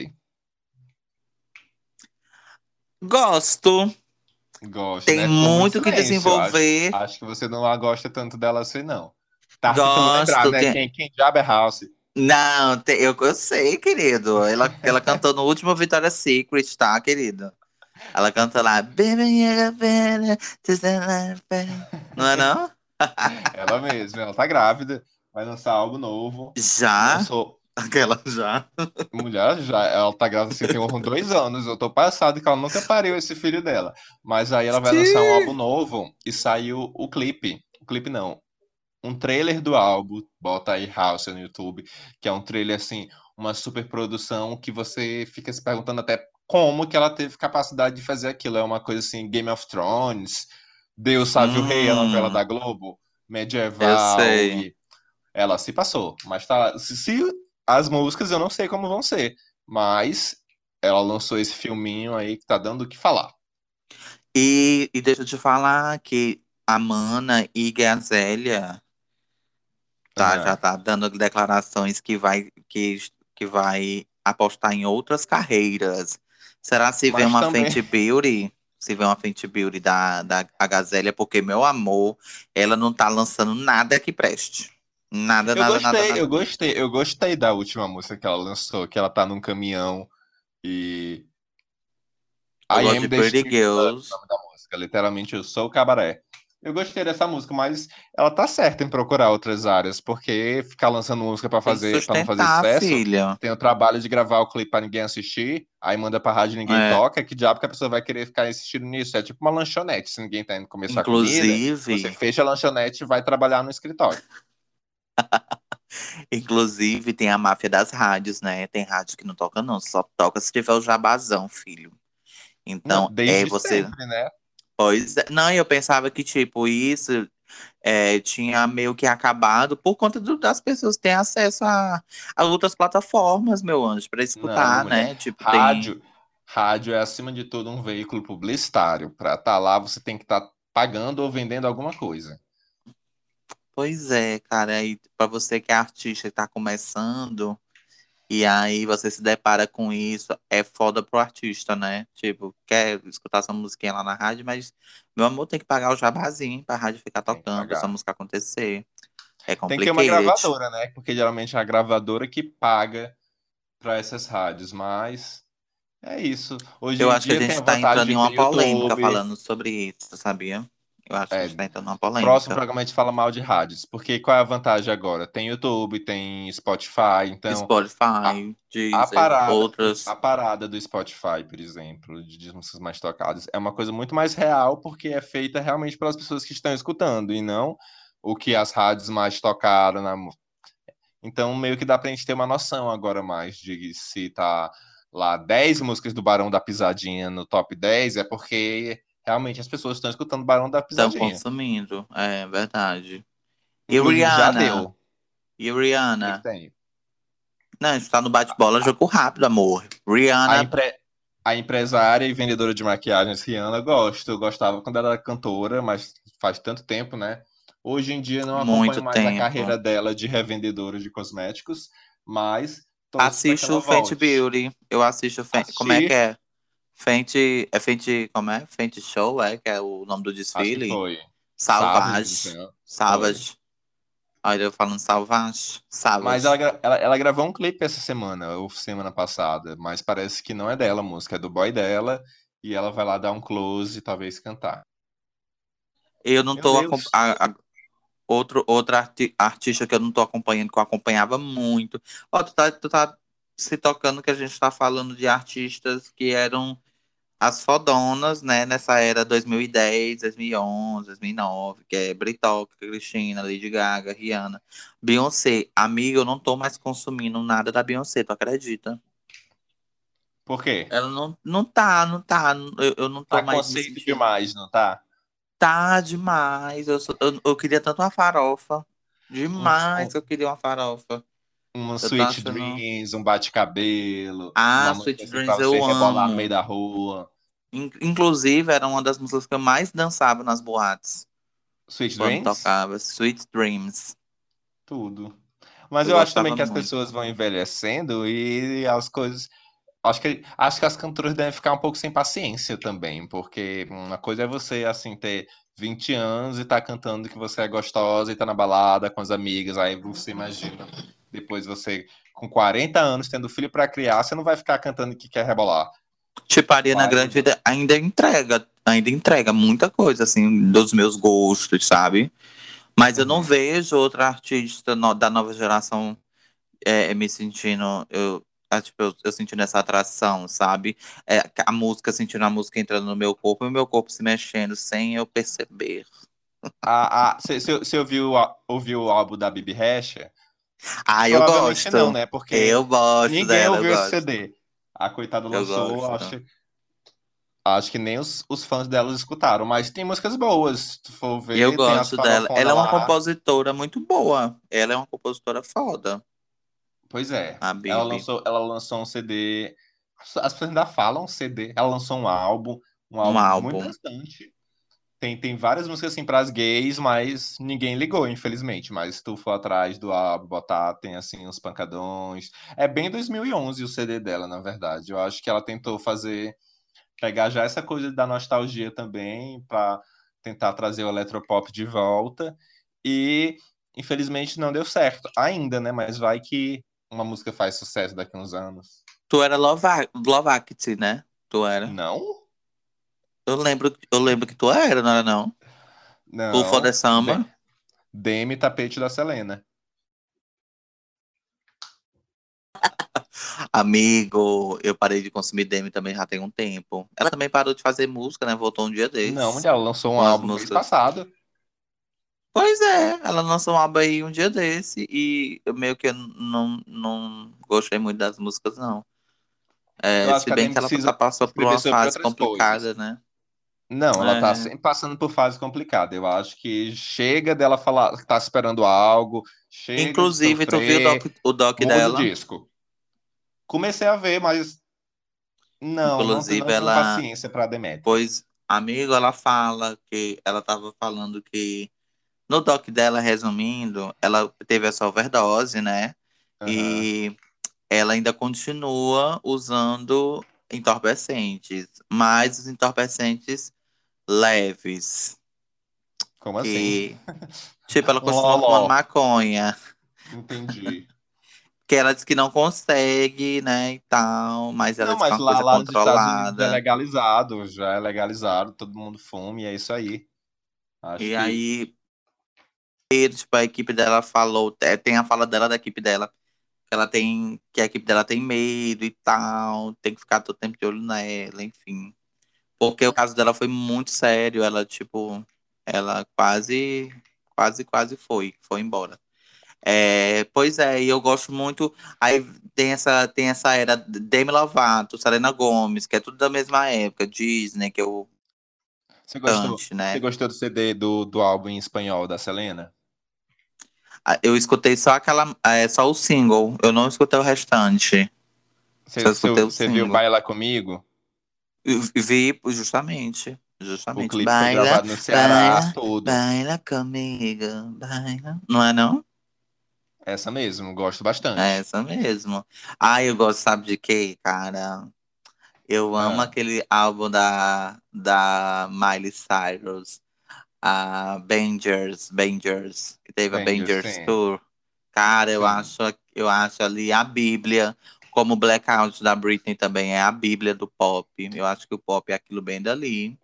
Gosto. Gosto, Tem né? muito que desenvolver. Acho, acho, que você não gosta tanto dela assim, não. Tá Gosto, lembrar, né? Tem... Quem, quem diabo é House? Não, tem, eu, eu sei, querido. Ela, ela cantou no último Victoria's Secret, tá, querido? Ela canta lá, não é não? ela mesma, ela tá grávida, vai lançar algo novo. Já? Lançou... Aquela já. Mulher, já, ela tá grávida assim, tem dois anos. Eu tô passado que ela nunca pariu esse filho dela. Mas aí ela vai Sim. lançar um álbum novo e saiu o clipe. O clipe não. Um trailer do álbum, bota aí House no YouTube, que é um trailer assim, uma super produção que você fica se perguntando até como que ela teve capacidade de fazer aquilo. É uma coisa assim, Game of Thrones, Deus Sabe hum, o Rei, a novela da Globo, medieval. Eu sei. Ela se passou, mas tá. Se, se as músicas eu não sei como vão ser, mas ela lançou esse filminho aí que tá dando o que falar. E, e deixa eu te falar que a Mana e Gazélia tá, já tá dando declarações que vai, que, que vai apostar em outras carreiras. Será se vê uma também... Fenty Beauty? Se vê uma Fenty Beauty da, da Gazélia, porque, meu amor, ela não tá lançando nada que preste. Nada, eu nada, gostei, nada, nada. Eu gostei, eu gostei da última música que ela lançou, que ela tá num caminhão e. Eu I gosto de Pretty Girls. Da música, literalmente, eu sou o cabaré. Eu gostei dessa música, mas ela tá certa em procurar outras áreas, porque ficar lançando música para fazer, para não fazer sucesso, filha. tem o trabalho de gravar o clipe para ninguém assistir, aí manda pra rádio e ninguém é. toca, que diabo que a pessoa vai querer ficar assistindo nisso? É tipo uma lanchonete, se ninguém tá indo começar Inclusive... a comida, você fecha a lanchonete e vai trabalhar no escritório. Inclusive, tem a máfia das rádios, né? Tem rádio que não toca, não, só toca se tiver o jabazão, filho. Então, não, é você. Sempre, né? Pois é. Não, eu pensava que, tipo, isso é, tinha meio que acabado por conta do, das pessoas terem acesso a, a outras plataformas, meu anjo, para escutar, Não, né? Tipo, rádio, tem... rádio é, acima de tudo, um veículo publicitário. Para estar tá lá, você tem que estar tá pagando ou vendendo alguma coisa. Pois é, cara. Aí, pra você que é artista e tá começando, e aí você se depara com isso, é foda pro artista, né? Tipo, quer escutar essa musiquinha lá na rádio, mas, meu amor, tem que pagar o jabazinho pra rádio ficar tocando, essa música acontecer. É complicado. Tem que ter uma gravadora, né? Porque geralmente é a gravadora que paga para essas rádios, mas é isso. Hoje Eu acho que a gente está entrando em uma polêmica falando sobre isso, sabia? Eu acho é, que a gente está entrando numa polêmica. Próximo programa a gente fala mal de rádios, porque qual é a vantagem agora? Tem YouTube, tem Spotify, então... Spotify, a, Deezer, a parada, outras... A parada do Spotify, por exemplo, de músicas mais tocadas, é uma coisa muito mais real, porque é feita realmente pelas pessoas que estão escutando, e não o que as rádios mais tocaram na então, meio que dá pra gente ter uma noção agora mais de se tá lá 10 músicas do Barão da Pisadinha no top 10, é porque realmente as pessoas estão escutando Barão da Pisadinha. Estão consumindo, é verdade. E Rihanna? Já deu. E Rihanna? Que tem? Não, está no bate-bola, jogo rápido, amor. Rihanna. A, a, empresária e vendedora de maquiagens Rihanna, gosto. Eu gostava quando ela era cantora, mas faz tanto tempo, né? Hoje em dia não acompanho Muito mais tempo. a carreira dela de revendedora de cosméticos, mas assisto o Fenty Beauty. Eu assisto Fenty, como é que é? Fenty, é Fenty, como é? Fenty Show, é que é o nome do desfile. foi. Salvage. Salvage. Olha, eu falando Salvage. Salvage. Mas ela, ela, ela, gravou um clipe essa semana, ou semana passada, mas parece que não é dela a música, é do boy dela, e ela vai lá dar um close e talvez cantar. Eu não Meu tô a, a, Outro, outra arti artista que eu não tô acompanhando, que eu acompanhava muito. Ó, tu tá, tu tá se tocando que a gente tá falando de artistas que eram as fodonas, né, nessa era 2010, 2011, 2009, que é Britney, Cristina, Lady Gaga, Rihanna, Beyoncé. Amiga, eu não tô mais consumindo nada da Beyoncé, tu acredita? Por quê? Ela não, não tá, não tá, eu, eu não tô tá mais... conceito demais, não tá? Tá demais. Eu, sou- eu, eu queria tanto uma farofa. Demais eu queria uma farofa. Um Sweet. Dreams, um bate-cabelo, Ah, Sweet assim Dreams eu rebolar no meio da rua. Inclusive, era uma das músicas que eu mais dançava nas boates. Sweet Quando Dreams? tocava. Sweet Dreams. Tudo. Mas Eu eu acho também que as pessoas vão envelhecendo e as coisas. Acho que, acho que as cantoras devem ficar um pouco sem paciência também, porque uma coisa é você, assim, ter 20 anos e tá cantando que você é gostosa e tá na balada com as amigas, aí você imagina, depois você, com 40 anos, tendo filho para criar, você não vai ficar cantando que quer rebolar. Tipo, a Ariana Grande vida ainda entrega, ainda entrega muita coisa, assim, dos meus gostos, sabe? Mas eu não uhum. vejo outra artista no, da nova geração é, me sentindo... Eu, ah, tipo, eu, eu sentindo essa atração, sabe? É, a música, sentindo a música entrando no meu corpo e o meu corpo se mexendo sem eu perceber. Ah, ah, você ouviu, ouviu o álbum da Bibi Recha? Ah, eu gosto. não, né? Porque eu gosto ninguém dela, ouviu esse CD. A coitada lançou, acho, acho que nem os, os fãs dela escutaram, mas tem músicas boas, se tu for ver. Eu gosto dela. Ela é uma compositora muito boa. Ela é uma compositora foda. Pois é. ela lançou, ela lançou um CD. As pessoas ainda falam CD. Ela lançou um álbum, um álbum, um álbum. muito bastante. Tem, tem várias músicas assim para as gays, mas ninguém ligou, infelizmente. Mas se tu for atrás do álbum, botar, tem assim uns pancadões. É bem 2011 o CD dela, na verdade. Eu acho que ela tentou fazer pegar já essa coisa da nostalgia também para tentar trazer o eletropop de volta. E infelizmente não deu certo ainda, né? Mas vai que uma música faz sucesso daqui a uns anos. Tu era Lovakti, né? Tu era. Não? Eu lembro, eu lembro que tu era, não era não? Não. For de samba? Demi Tapete da Selena. Amigo, eu parei de consumir Demi também já tem um tempo. Ela também parou de fazer música, né? Voltou um dia desses. Não, ela lançou um álbum no mês passado. Pois é, ela lançou um álbum aí um dia desse e eu meio que não, não gostei muito das músicas, não. É, se bem que ela tá passou por uma fase complicada, coisas. né? Não, ela tá é. tá sempre passando por fase complicada. Eu acho que chega dela falar que tá esperando algo. Inclusive, tu viu o doc, o doc dela? disco. Comecei a ver, mas não, Inclusive, não tenho ela... paciência pra Demetria. Pois, amigo, ela fala que ela tava falando que No doc dela, resumindo, ela teve essa overdose, né? Uhum. E ela ainda continua usando entorpecentes, mas os entorpecentes leves. Como assim? Tipo, ela continua fumando maconha. Entendi. que ela diz que não consegue, né, e tal, mas ela não, diz que é uma lá, coisa lá controlada. é legalizado, já é legalizado, todo mundo fuma e é isso aí. Acho e que... aí, tipo, a equipe dela falou, é, tem a fala dela da equipe dela, que ela tem, que a equipe dela tem medo e tal, tem que ficar todo tempo de olho nela, enfim. Porque o caso dela foi muito sério, ela, tipo, ela quase, quase, quase foi, foi embora. É, pois é, e eu gosto muito. Aí tem essa, tem essa era Demi Lovato, Selena Gomes, que é tudo da mesma época, Disney, que eu. Você gostou, né? você gostou do CD do, do álbum em espanhol da Selena? Ah, eu escutei só aquela. É, só o single, eu não escutei o restante. Você, você, você viu Baila Comigo? Vi, justamente. Justamente. O clipe baila, foi gravado no Ceará baila, todo. Baila comigo, baila. Não é não? Essa mesmo, gosto bastante. É essa mesmo. Ah, eu gosto, sabe de quê, cara? Eu amo ah. aquele álbum da, da Miley Cyrus, a Bangers, Bangers, que teve Bangers, a Bangers sim. Tour. Cara, eu acho, eu acho ali a Bíblia, como o Blackout da Britney também é a Bíblia do pop. Eu acho que o pop é aquilo bem dali.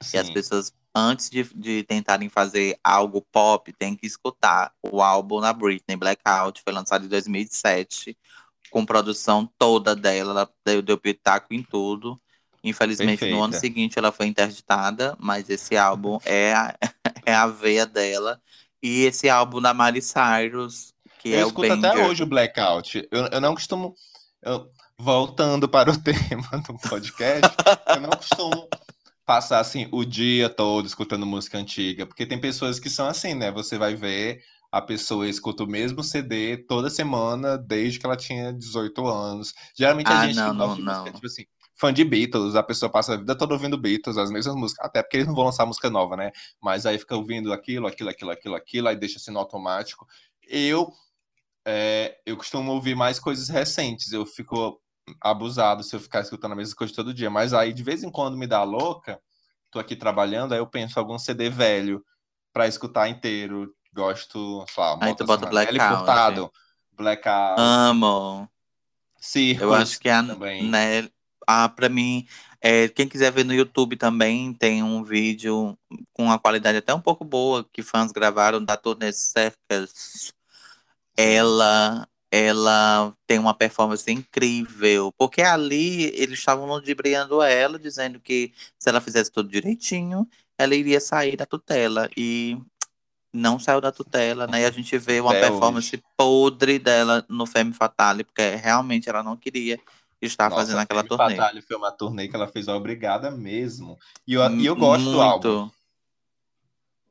Sim. E as pessoas antes de, de tentarem fazer algo pop, tem que escutar o álbum da Britney, Blackout, foi lançado em 2007, com produção toda dela, ela deu, deu pitaco em tudo. Infelizmente, Perfeita. no ano seguinte ela foi interditada, mas esse álbum é a, é a veia dela. E esse álbum da Miley Cyrus, que eu é o escuto até hoje o Blackout. Eu, eu não costumo... Eu, voltando para o tema do podcast, eu não costumo passar assim o dia todo escutando música antiga, porque tem pessoas que são assim, né? Você vai ver a pessoa escuta o mesmo CD toda semana desde que ela tinha 18 anos. Geralmente a ah, gente não, não, não. tipo assim, fã de Beatles, a pessoa passa a vida toda ouvindo Beatles, as mesmas músicas, até porque eles não vão lançar música nova, né? Mas aí fica ouvindo aquilo, aquilo, aquilo, aquilo, aquilo, aí deixa assim no automático. Eu é, eu costumo ouvir mais coisas recentes, eu fico abusado se eu ficar escutando a mesma coisa todo dia. Mas aí, de vez em quando, me dá louca. Tô aqui trabalhando, aí eu penso algum CD velho para escutar inteiro. Gosto, sei lá, aí tu bota Blackout. Furtado, Blackout. Amo. Circus eu acho que é a, né, a, pra mim, é, quem quiser ver no YouTube também, tem um vídeo com uma qualidade até um pouco boa que fãs gravaram da Turnê Circus. Ela ela tem uma performance incrível, porque ali eles estavam ludibriando ela, dizendo que se ela fizesse tudo direitinho, ela iria sair da tutela. E não saiu da tutela, né? E a gente vê uma Até performance hoje. podre dela no Femme Fatale, porque realmente ela não queria estar Nossa, fazendo aquela Femme turnê. Fatale foi uma turnê que ela fez obrigada mesmo. E eu, e eu gosto Muito. do álbum.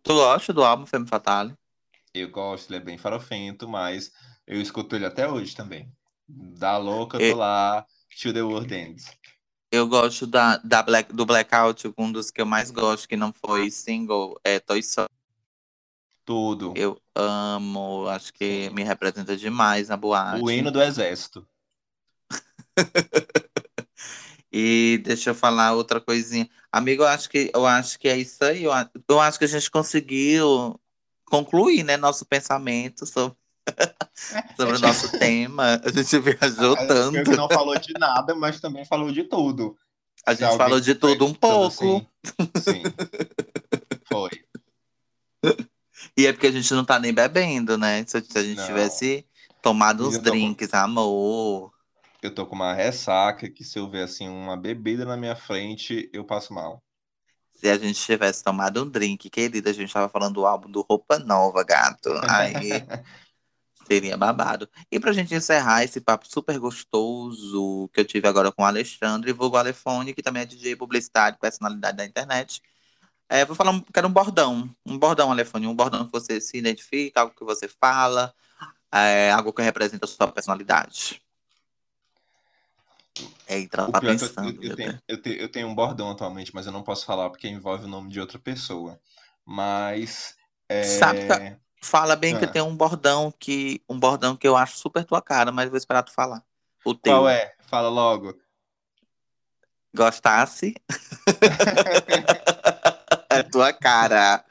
Tu gosta do álbum Femme Fatale? Eu gosto, ele é bem farofento, mas eu escuto ele até hoje também. Da louca, eu tô lá, To The World Ends. Eu gosto da, da Black, do Blackout, um dos que eu mais gosto, que não foi single, é Toy Story. Tudo. Eu amo, acho que me representa demais na boate. O hino do exército. e deixa eu falar outra coisinha. Amigo, eu acho que, eu acho que é isso aí. Eu, eu acho que a gente conseguiu concluir né, nosso pensamento sobre sobre o nosso tema. A gente viajou a tanto. A gente não falou de nada, mas também falou de tudo. A gente falou de tudo um pouco. Assim. Sim. Foi. E é porque a gente não tá nem bebendo, né? Se a gente não. tivesse tomado uns drinks, com... amor. Eu tô com uma ressaca que se eu ver assim uma bebida na minha frente, eu passo mal. Se a gente tivesse tomado um drink, querida, a gente tava falando do álbum do Roupa Nova, gato. Aí Seria babado. E pra gente encerrar esse papo super gostoso que eu tive agora com o Alexandre, vulgo Alefone, que também é DJ publicitário, personalidade da internet. É, vou falar, um, quero um bordão. Um bordão, Alefone, um bordão que você se identifica, algo que você fala, é, algo que representa a sua personalidade. Eita, tá pensando. Eu, eu, tenho, eu, tenho, eu tenho um bordão atualmente, mas eu não posso falar porque envolve o nome de outra pessoa. Mas É... Sabe fala bem ah. que tem um bordão que um bordão que eu acho super tua cara, mas vou esperar tu falar. O teu. Qual é? Fala logo. Gostasse? é tua cara.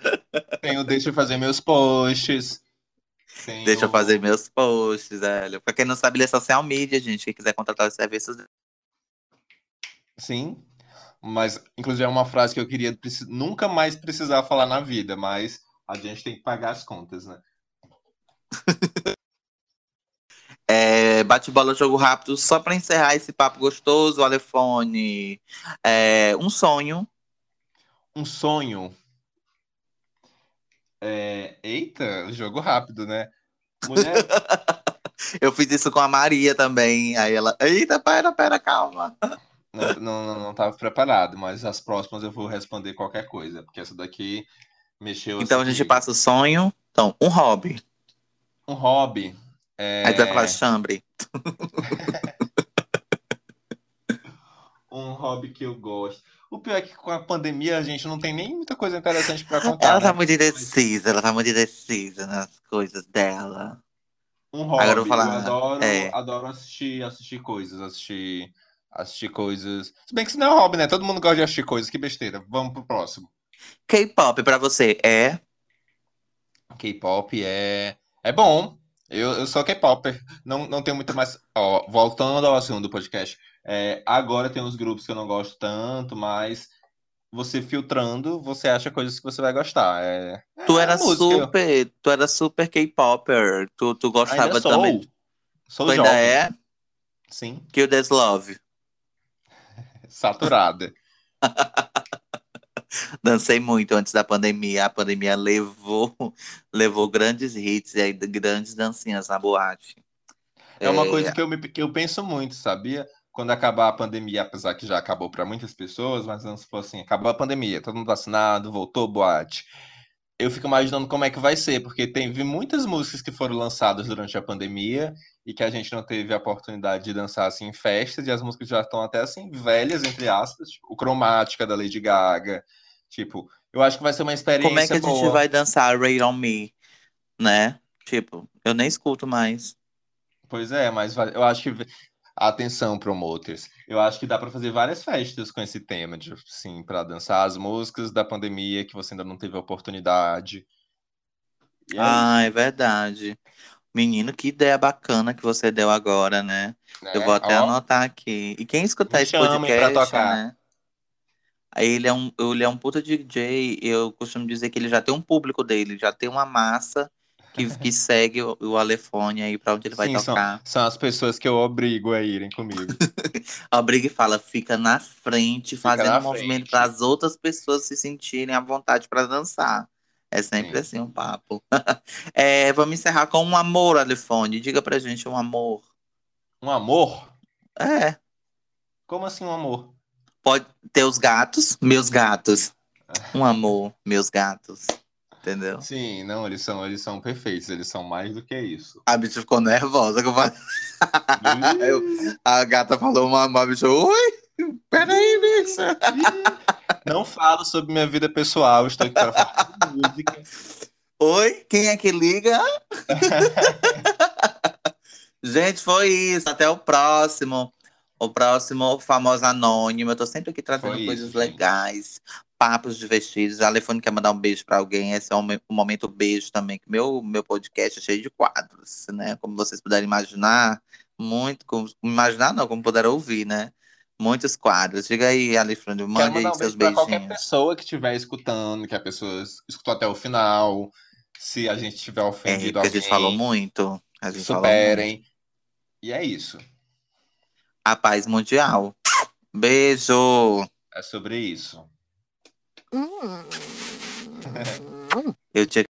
Tenho, deixa eu fazer meus posts. Tenho... Deixa eu fazer meus posts, velho. Pra quem não sabe, ele é social media, gente. Quem quiser contratar os serviços. Sim. Mas, inclusive, é uma frase que eu queria nunca mais precisar falar na vida, mas a gente tem que pagar as contas, né? É, bate-bola, jogo rápido, só para encerrar esse papo gostoso, Alefone. É, um sonho. Um sonho. É, eita, jogo rápido, né? Mulher... Eu fiz isso com a Maria também. Aí ela, eita, pera, pera, calma. Não, não, não tava preparado, mas as próximas eu vou responder qualquer coisa, porque essa daqui mexeu. Então a gente passa o sonho. Então, um hobby. Um hobby. É... Aí tu vai falar chambre. um hobby que eu gosto. O pior é que com a pandemia a gente não tem nem muita coisa interessante para contar. Ela né? tá muito indecisa, ela tá muito indecisa nas coisas dela. Um hobby. Agora eu, vou falar, eu adoro, é... adoro assistir, assistir coisas, assistir, assistir coisas. Se bem que isso não é um hobby, né? Todo mundo gosta de assistir coisas, que besteira. Vamos pro próximo. K-pop pra você é? K-pop é. É bom. Eu, eu sou K-Popper, não, não tenho muito mais. Ó, voltando ao assunto do podcast, é, agora tem uns grupos que eu não gosto tanto, mas você filtrando, você acha coisas que você vai gostar. É, tu é era super, tu era super K-Popper, tu, tu gostava ainda sou. também. Sou tu jovem. ainda é? Sim. Kill This Love. Saturada. Dancei muito antes da pandemia. A pandemia levou, levou grandes hits e aí, grandes dancinhas na boate. É uma é... coisa que eu, me, que eu penso muito, sabia? Quando acabar a pandemia, apesar que já acabou para muitas pessoas, mas vamos supor assim, acabou a pandemia, todo mundo vacinado, voltou boate. Eu fico imaginando como é que vai ser, porque teve muitas músicas que foram lançadas durante a pandemia e que a gente não teve a oportunidade de dançar assim em festas, e as músicas já estão até assim velhas, entre aspas, tipo, o Cromática da Lady Gaga, Tipo, eu acho que vai ser uma experiência. Como é que a boa. gente vai dançar Rain on Me? Né? Tipo, eu nem escuto mais. Pois é, mas eu acho que. Atenção, promoters. Eu acho que dá para fazer várias festas com esse tema, de, assim, para dançar as músicas da pandemia que você ainda não teve a oportunidade. É ah, é verdade. Menino, que ideia bacana que você deu agora, né? É, eu vou até Ó, anotar aqui. E quem escutar esse podcast, né? Ele é um, ele é um puta DJ, eu costumo dizer que ele já tem um público dele, já tem uma massa que, que segue o, o Alefone aí pra onde ele vai Sim, tocar. São, são, as pessoas que eu obrigo a irem comigo. Obriga e fala, fica na frente, fica fazendo na um movimento para as outras pessoas se sentirem à vontade para dançar. É sempre Sim. assim um papo. é, vamos encerrar com um amor, Alefone. Diga pra gente um amor. Um amor? É. Como assim um amor? Pode ter os gatos, meus gatos. Um amor, meus gatos. Entendeu? Sim, não, eles são, eles são perfeitos, eles são mais do que isso. A bicha ficou nervosa que eu falei. eu, a gata falou uma a bicha, oi, peraí, bicha. Não falo sobre minha vida pessoal, estou aqui para falar de música. Oi, quem é que liga? Gente, foi isso. Até o próximo. O próximo, famoso anônimo. Eu tô sempre aqui trazendo Foi coisas isso, legais, papos divertidos. A Alefone quer mandar um beijo para alguém. Esse é um, um, momento beijo também. Que meu, meu podcast é cheio de quadros, né? Como vocês puderem imaginar. Muito. Como, imaginar não, como puderam ouvir, né? Muitos quadros. Diga aí, Alefone, mande aí um seus beijinhos. qualquer pessoa que estiver escutando, que a pessoa escutou até o final. Se a gente tiver ofendido é, alguém. a gente falou muito. A gente superem. Muito. E é isso a paz mundial. Beijo! É sobre isso. Eu tinha